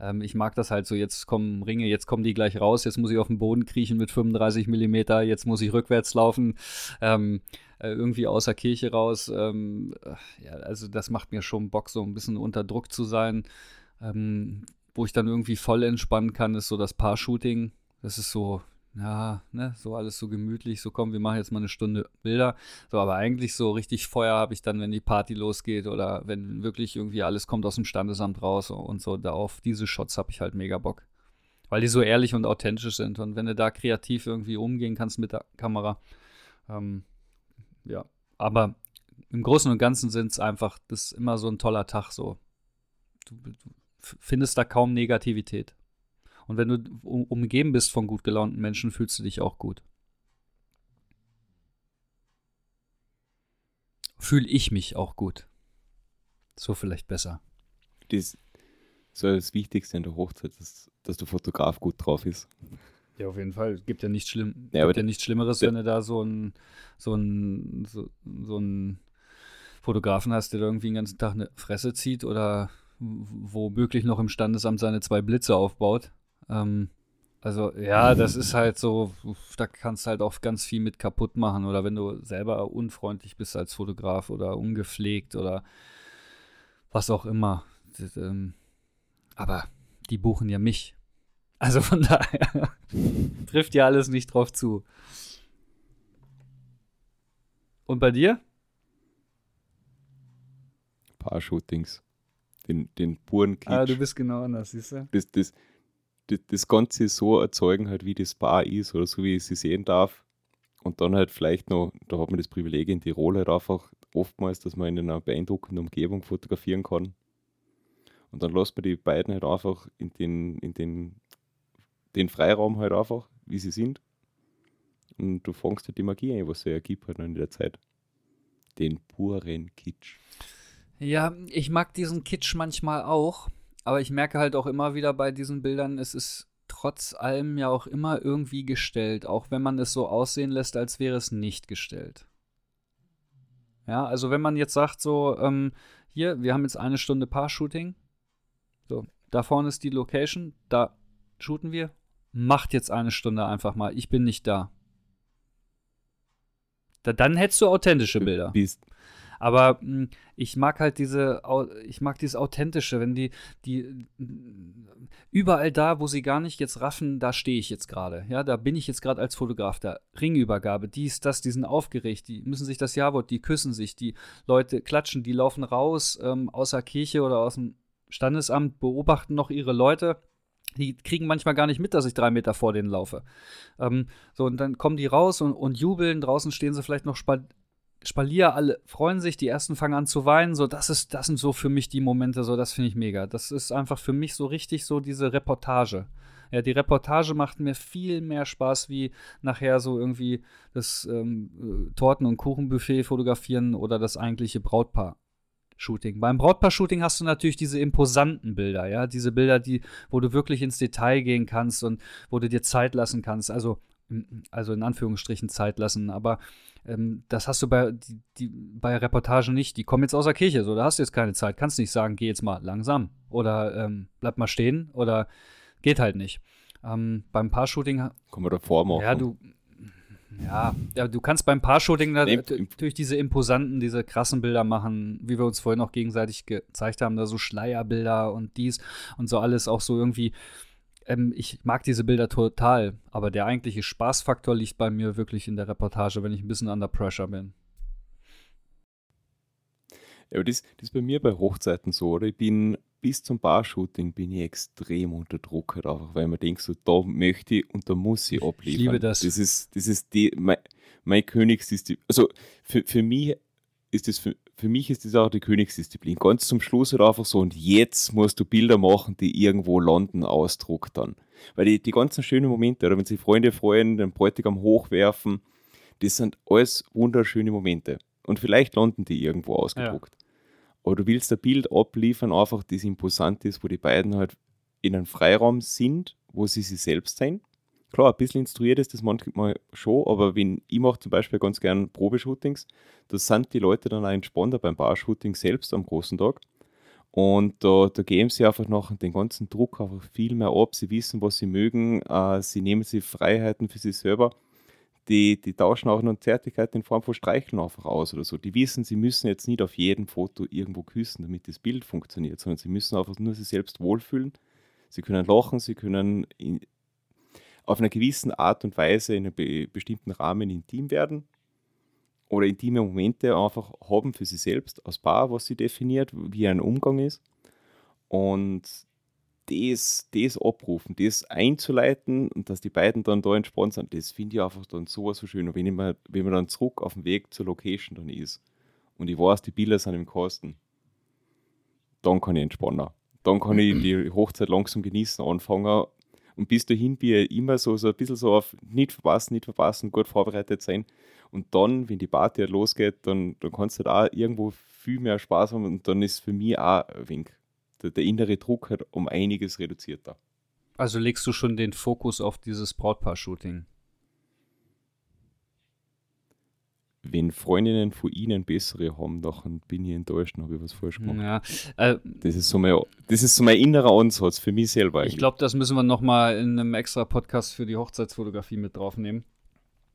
Ähm, ich mag das halt so, jetzt kommen Ringe, jetzt kommen die gleich raus, jetzt muss ich auf den Boden kriechen mit 35 Millimeter, jetzt muss ich rückwärts laufen, ähm, äh, irgendwie aus der Kirche raus. Ähm, äh, ja, also das macht mir schon Bock, so ein bisschen unter Druck zu sein. Ähm, wo ich dann irgendwie voll entspannen kann, ist so das Paar-Shooting. Das ist so, ja, ne, so alles so gemütlich, so komm, wir machen jetzt mal eine Stunde Bilder. So, aber eigentlich so richtig Feuer habe ich dann, wenn die Party losgeht oder wenn wirklich irgendwie alles kommt aus dem Standesamt raus und so. Da auf diese Shots habe ich halt mega Bock. Weil die so ehrlich und authentisch sind. Und wenn du da kreativ irgendwie umgehen kannst mit der Kamera, ähm, ja. Aber im Großen und Ganzen sind es einfach, das ist immer so ein toller Tag so. Du, du findest da kaum Negativität. Und wenn du um, umgeben bist von gut gelaunten Menschen, fühlst du dich auch gut. Fühle ich mich auch gut. So vielleicht besser. Das ist ja das Wichtigste in der Hochzeit, dass, dass der Fotograf gut drauf ist. Ja, auf jeden Fall. Gibt ja nichts, schlimm, Ja, gibt ja nichts Schlimmeres, wenn du da so einen so ein, so, so ein Fotografen hast, der da irgendwie den ganzen Tag eine Fresse zieht oder womöglich noch im Standesamt seine zwei Blitze aufbaut. Ähm, also ja, das ist halt so, da kannst du halt auch ganz viel mit kaputt machen. Oder wenn du selber unfreundlich bist als Fotograf oder ungepflegt oder was auch immer. Das, ähm, aber die buchen ja mich. Also von [laughs] daher trifft ja alles nicht drauf zu. Und bei dir? Paar-Shootings. Den, den puren Kitsch. Ah, du bist genau anders, siehst du? das, das, das, Ganze so erzeugen, halt, wie das Bar ist oder so, wie ich sie sehen darf. Und dann halt vielleicht noch, da hat man das Privileg in Tirol halt einfach oftmals, dass man in einer beeindruckenden Umgebung fotografieren kann. Und dann lässt man die beiden halt einfach in den, in den, den Freiraum halt einfach, wie sie sind. Und du fängst halt die Magie ein, was sie ergibt halt in der Zeit. Den puren Kitsch. Ja, ich mag diesen Kitsch manchmal auch, aber ich merke halt auch immer wieder bei diesen Bildern, es ist trotz allem ja auch immer irgendwie gestellt, auch wenn man es so aussehen lässt, als wäre es nicht gestellt. Ja, also wenn man jetzt sagt, so, ähm, hier, wir haben jetzt eine Stunde Paar-Shooting, so, da vorne ist die Location, da shooten wir, macht jetzt eine Stunde einfach mal, ich bin nicht da. da dann hättest du authentische Bilder. Bist, Aber mh, ich mag halt diese, ich mag dieses Authentische, wenn die, die überall da, wo sie gar nicht jetzt raffen, da stehe ich jetzt gerade. Ja, da bin ich jetzt gerade als Fotograf da. Ringübergabe, dies, das, die sind aufgeregt, die müssen sich das Ja-Wort, die küssen sich, die Leute klatschen, die laufen raus ähm, aus der Kirche oder aus dem Standesamt, beobachten noch ihre Leute. Die kriegen manchmal gar nicht mit, dass ich drei Meter vor denen laufe. Ähm, so, und dann kommen die raus und, und jubeln. Draußen stehen sie vielleicht noch Spalier, alle freuen sich, die ersten fangen an zu weinen. So, das ist, das sind so für mich die Momente, so, das finde ich mega. Das ist einfach für mich so richtig so diese Reportage. Ja, die Reportage macht mir viel mehr Spaß, wie nachher so irgendwie das ähm, äh, Torten- und Kuchenbuffet fotografieren oder das eigentliche Brautpaar. Shooting. Beim Brautpaar-Shooting hast du natürlich diese imposanten Bilder, ja, diese Bilder, die, wo du wirklich ins Detail gehen kannst und wo du dir Zeit lassen kannst, also, also in Anführungsstrichen Zeit lassen, aber ähm, das hast du bei, die, die, bei Reportagen nicht. Die kommen jetzt aus der Kirche, so, da hast du jetzt keine Zeit, kannst nicht sagen, geh jetzt mal langsam oder ähm, bleib mal stehen oder geht halt nicht. Ähm, beim Paar-Shooting kann man davor machen. ja, du. Ja, ja, du kannst beim Paar-Shooting Nee, natürlich diese imposanten, diese krassen Bilder machen, wie wir uns vorhin auch gegenseitig gezeigt haben, da so Schleierbilder und dies und so alles auch so irgendwie. Ähm, ich mag diese Bilder total, aber der eigentliche Spaßfaktor liegt bei mir wirklich in der Reportage, wenn ich ein bisschen under pressure bin. Ja, aber das, das ist bei mir bei Hochzeiten so, oder? Ich bin bis zum Bar-Shooting bin ich extrem unter Druck halt einfach, weil man denkt so, da möchte ich und da muss ich abliefern. liebe das. Das ist, das ist die, mein, mein Königsdisziplin. Also für, für mich ist das für, für mich ist das auch die Königsdisziplin. Ganz zum Schluss halt einfach so, und jetzt musst du Bilder machen, die irgendwo landen, Ausdruck dann. Weil die, die ganzen schönen Momente, oder wenn sich Freunde freuen, den Bräutigam hochwerfen, das sind alles wunderschöne Momente. Und vielleicht landen die irgendwo ausgedruckt. Aber du willst ein Bild abliefern, einfach das imposant ist, wo die beiden halt in einem Freiraum sind, wo sie sich selbst sein. Klar, ein bisschen instruiert ist das manchmal schon, aber wenn, ich mache zum Beispiel ganz gern Probeshootings, da sind die Leute dann auch entspannter beim Bar-Shooting selbst am großen Tag. Und da, da geben sie einfach noch den ganzen Druck einfach viel mehr ab. Sie wissen, was sie mögen. Äh, sie nehmen sich Freiheiten für sich selber. Die, die tauschen auch noch Zärtlichkeit in Form von Streicheln einfach aus oder so. Die wissen, sie müssen jetzt nicht auf jedem Foto irgendwo küssen, damit das Bild funktioniert, sondern sie müssen einfach nur sich selbst wohlfühlen. Sie können lachen, sie können in, auf einer gewissen Art und Weise in einem be bestimmten Rahmen intim werden oder intime Momente einfach haben für sich selbst als Paar, was sie definiert, wie ein Umgang ist. Und das, das abrufen, das einzuleiten und dass die beiden dann da entspannt sind, das finde ich einfach dann sowas so schön. Und wenn, ich mal, wenn man dann zurück auf dem Weg zur Location dann ist und ich weiß, die Bilder sind im Kosten, dann kann ich entspannen. Dann kann ich die Hochzeit langsam genießen, anfangen und bis dahin bin ich immer so, so ein bisschen so auf nicht verpassen, nicht verpassen, gut vorbereitet sein. Und dann, wenn die Party halt losgeht, dann, dann kannst du da auch irgendwo viel mehr Spaß haben und dann ist für mich auch ein wenig der, der innere Druck halt um einiges reduzierter. Also legst du schon den Fokus auf dieses Brautpaar-Shooting. Wenn Freundinnen von ihnen bessere haben, dann bin ich enttäuscht, dann habe ich was falsch gemacht. Ja, äh, Das, ist so mein, das ist so mein innerer Ansatz für mich selber. ich glaube, das müssen wir noch mal in einem extra Podcast für die Hochzeitsfotografie mit draufnehmen.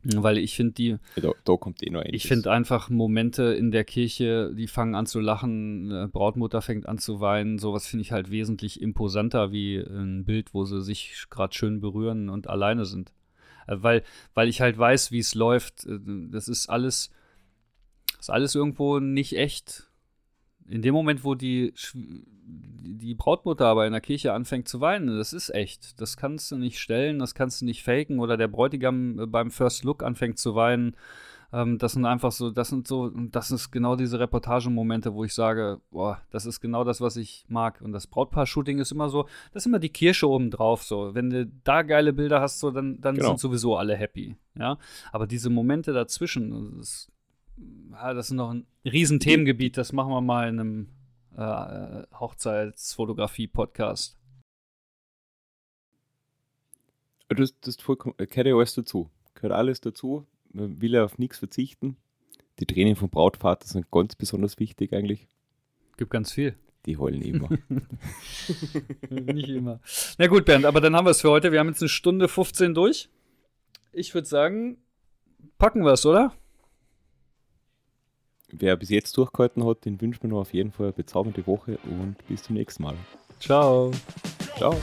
Weil ich finde die, da, da kommt eh noch einiges. ich finde einfach Momente in der Kirche, die fangen an zu lachen, Brautmutter fängt an zu weinen, sowas finde ich halt wesentlich imposanter wie ein Bild, wo sie sich gerade schön berühren und alleine sind. Äh, Weil, weil ich halt weiß, wie es läuft. Äh, Das ist alles, ist alles irgendwo nicht echt. In dem Moment, wo die, die Brautmutter aber in der Kirche anfängt zu weinen, das ist echt. Das kannst du nicht stellen, das kannst du nicht faken. Oder der Bräutigam äh, beim First Look anfängt zu weinen. Ähm, das sind einfach so, das sind so, das ist genau diese Reportagemomente, wo ich sage, boah, das ist genau das, was ich mag. Und das Brautpaar-Shooting ist immer so, das ist immer die Kirsche oben drauf. So, wenn du da geile Bilder hast, so, dann, dann genau. sind sowieso alle happy. Ja, aber diese Momente dazwischen, das, ja, das ist noch ein Riesenthemengebiet. Das machen wir mal in einem äh, Hochzeitsfotografie-Podcast. Das, das vollkommen, gehört ja alles dazu. Gehört alles dazu. Man will ja auf nichts verzichten. Die Tränen vom Brautvater sind ganz besonders wichtig eigentlich. Gibt ganz viel. Die heulen [laughs] immer. Nicht immer. Na gut, Bernd, aber dann haben wir es für heute. Wir haben jetzt eine Stunde 15 durch. Ich würde sagen, packen wir es, oder? Wer bis jetzt durchgehalten hat, den wünschen wir noch auf jeden Fall eine bezaubernde Woche und bis zum nächsten Mal. Ciao. Ciao.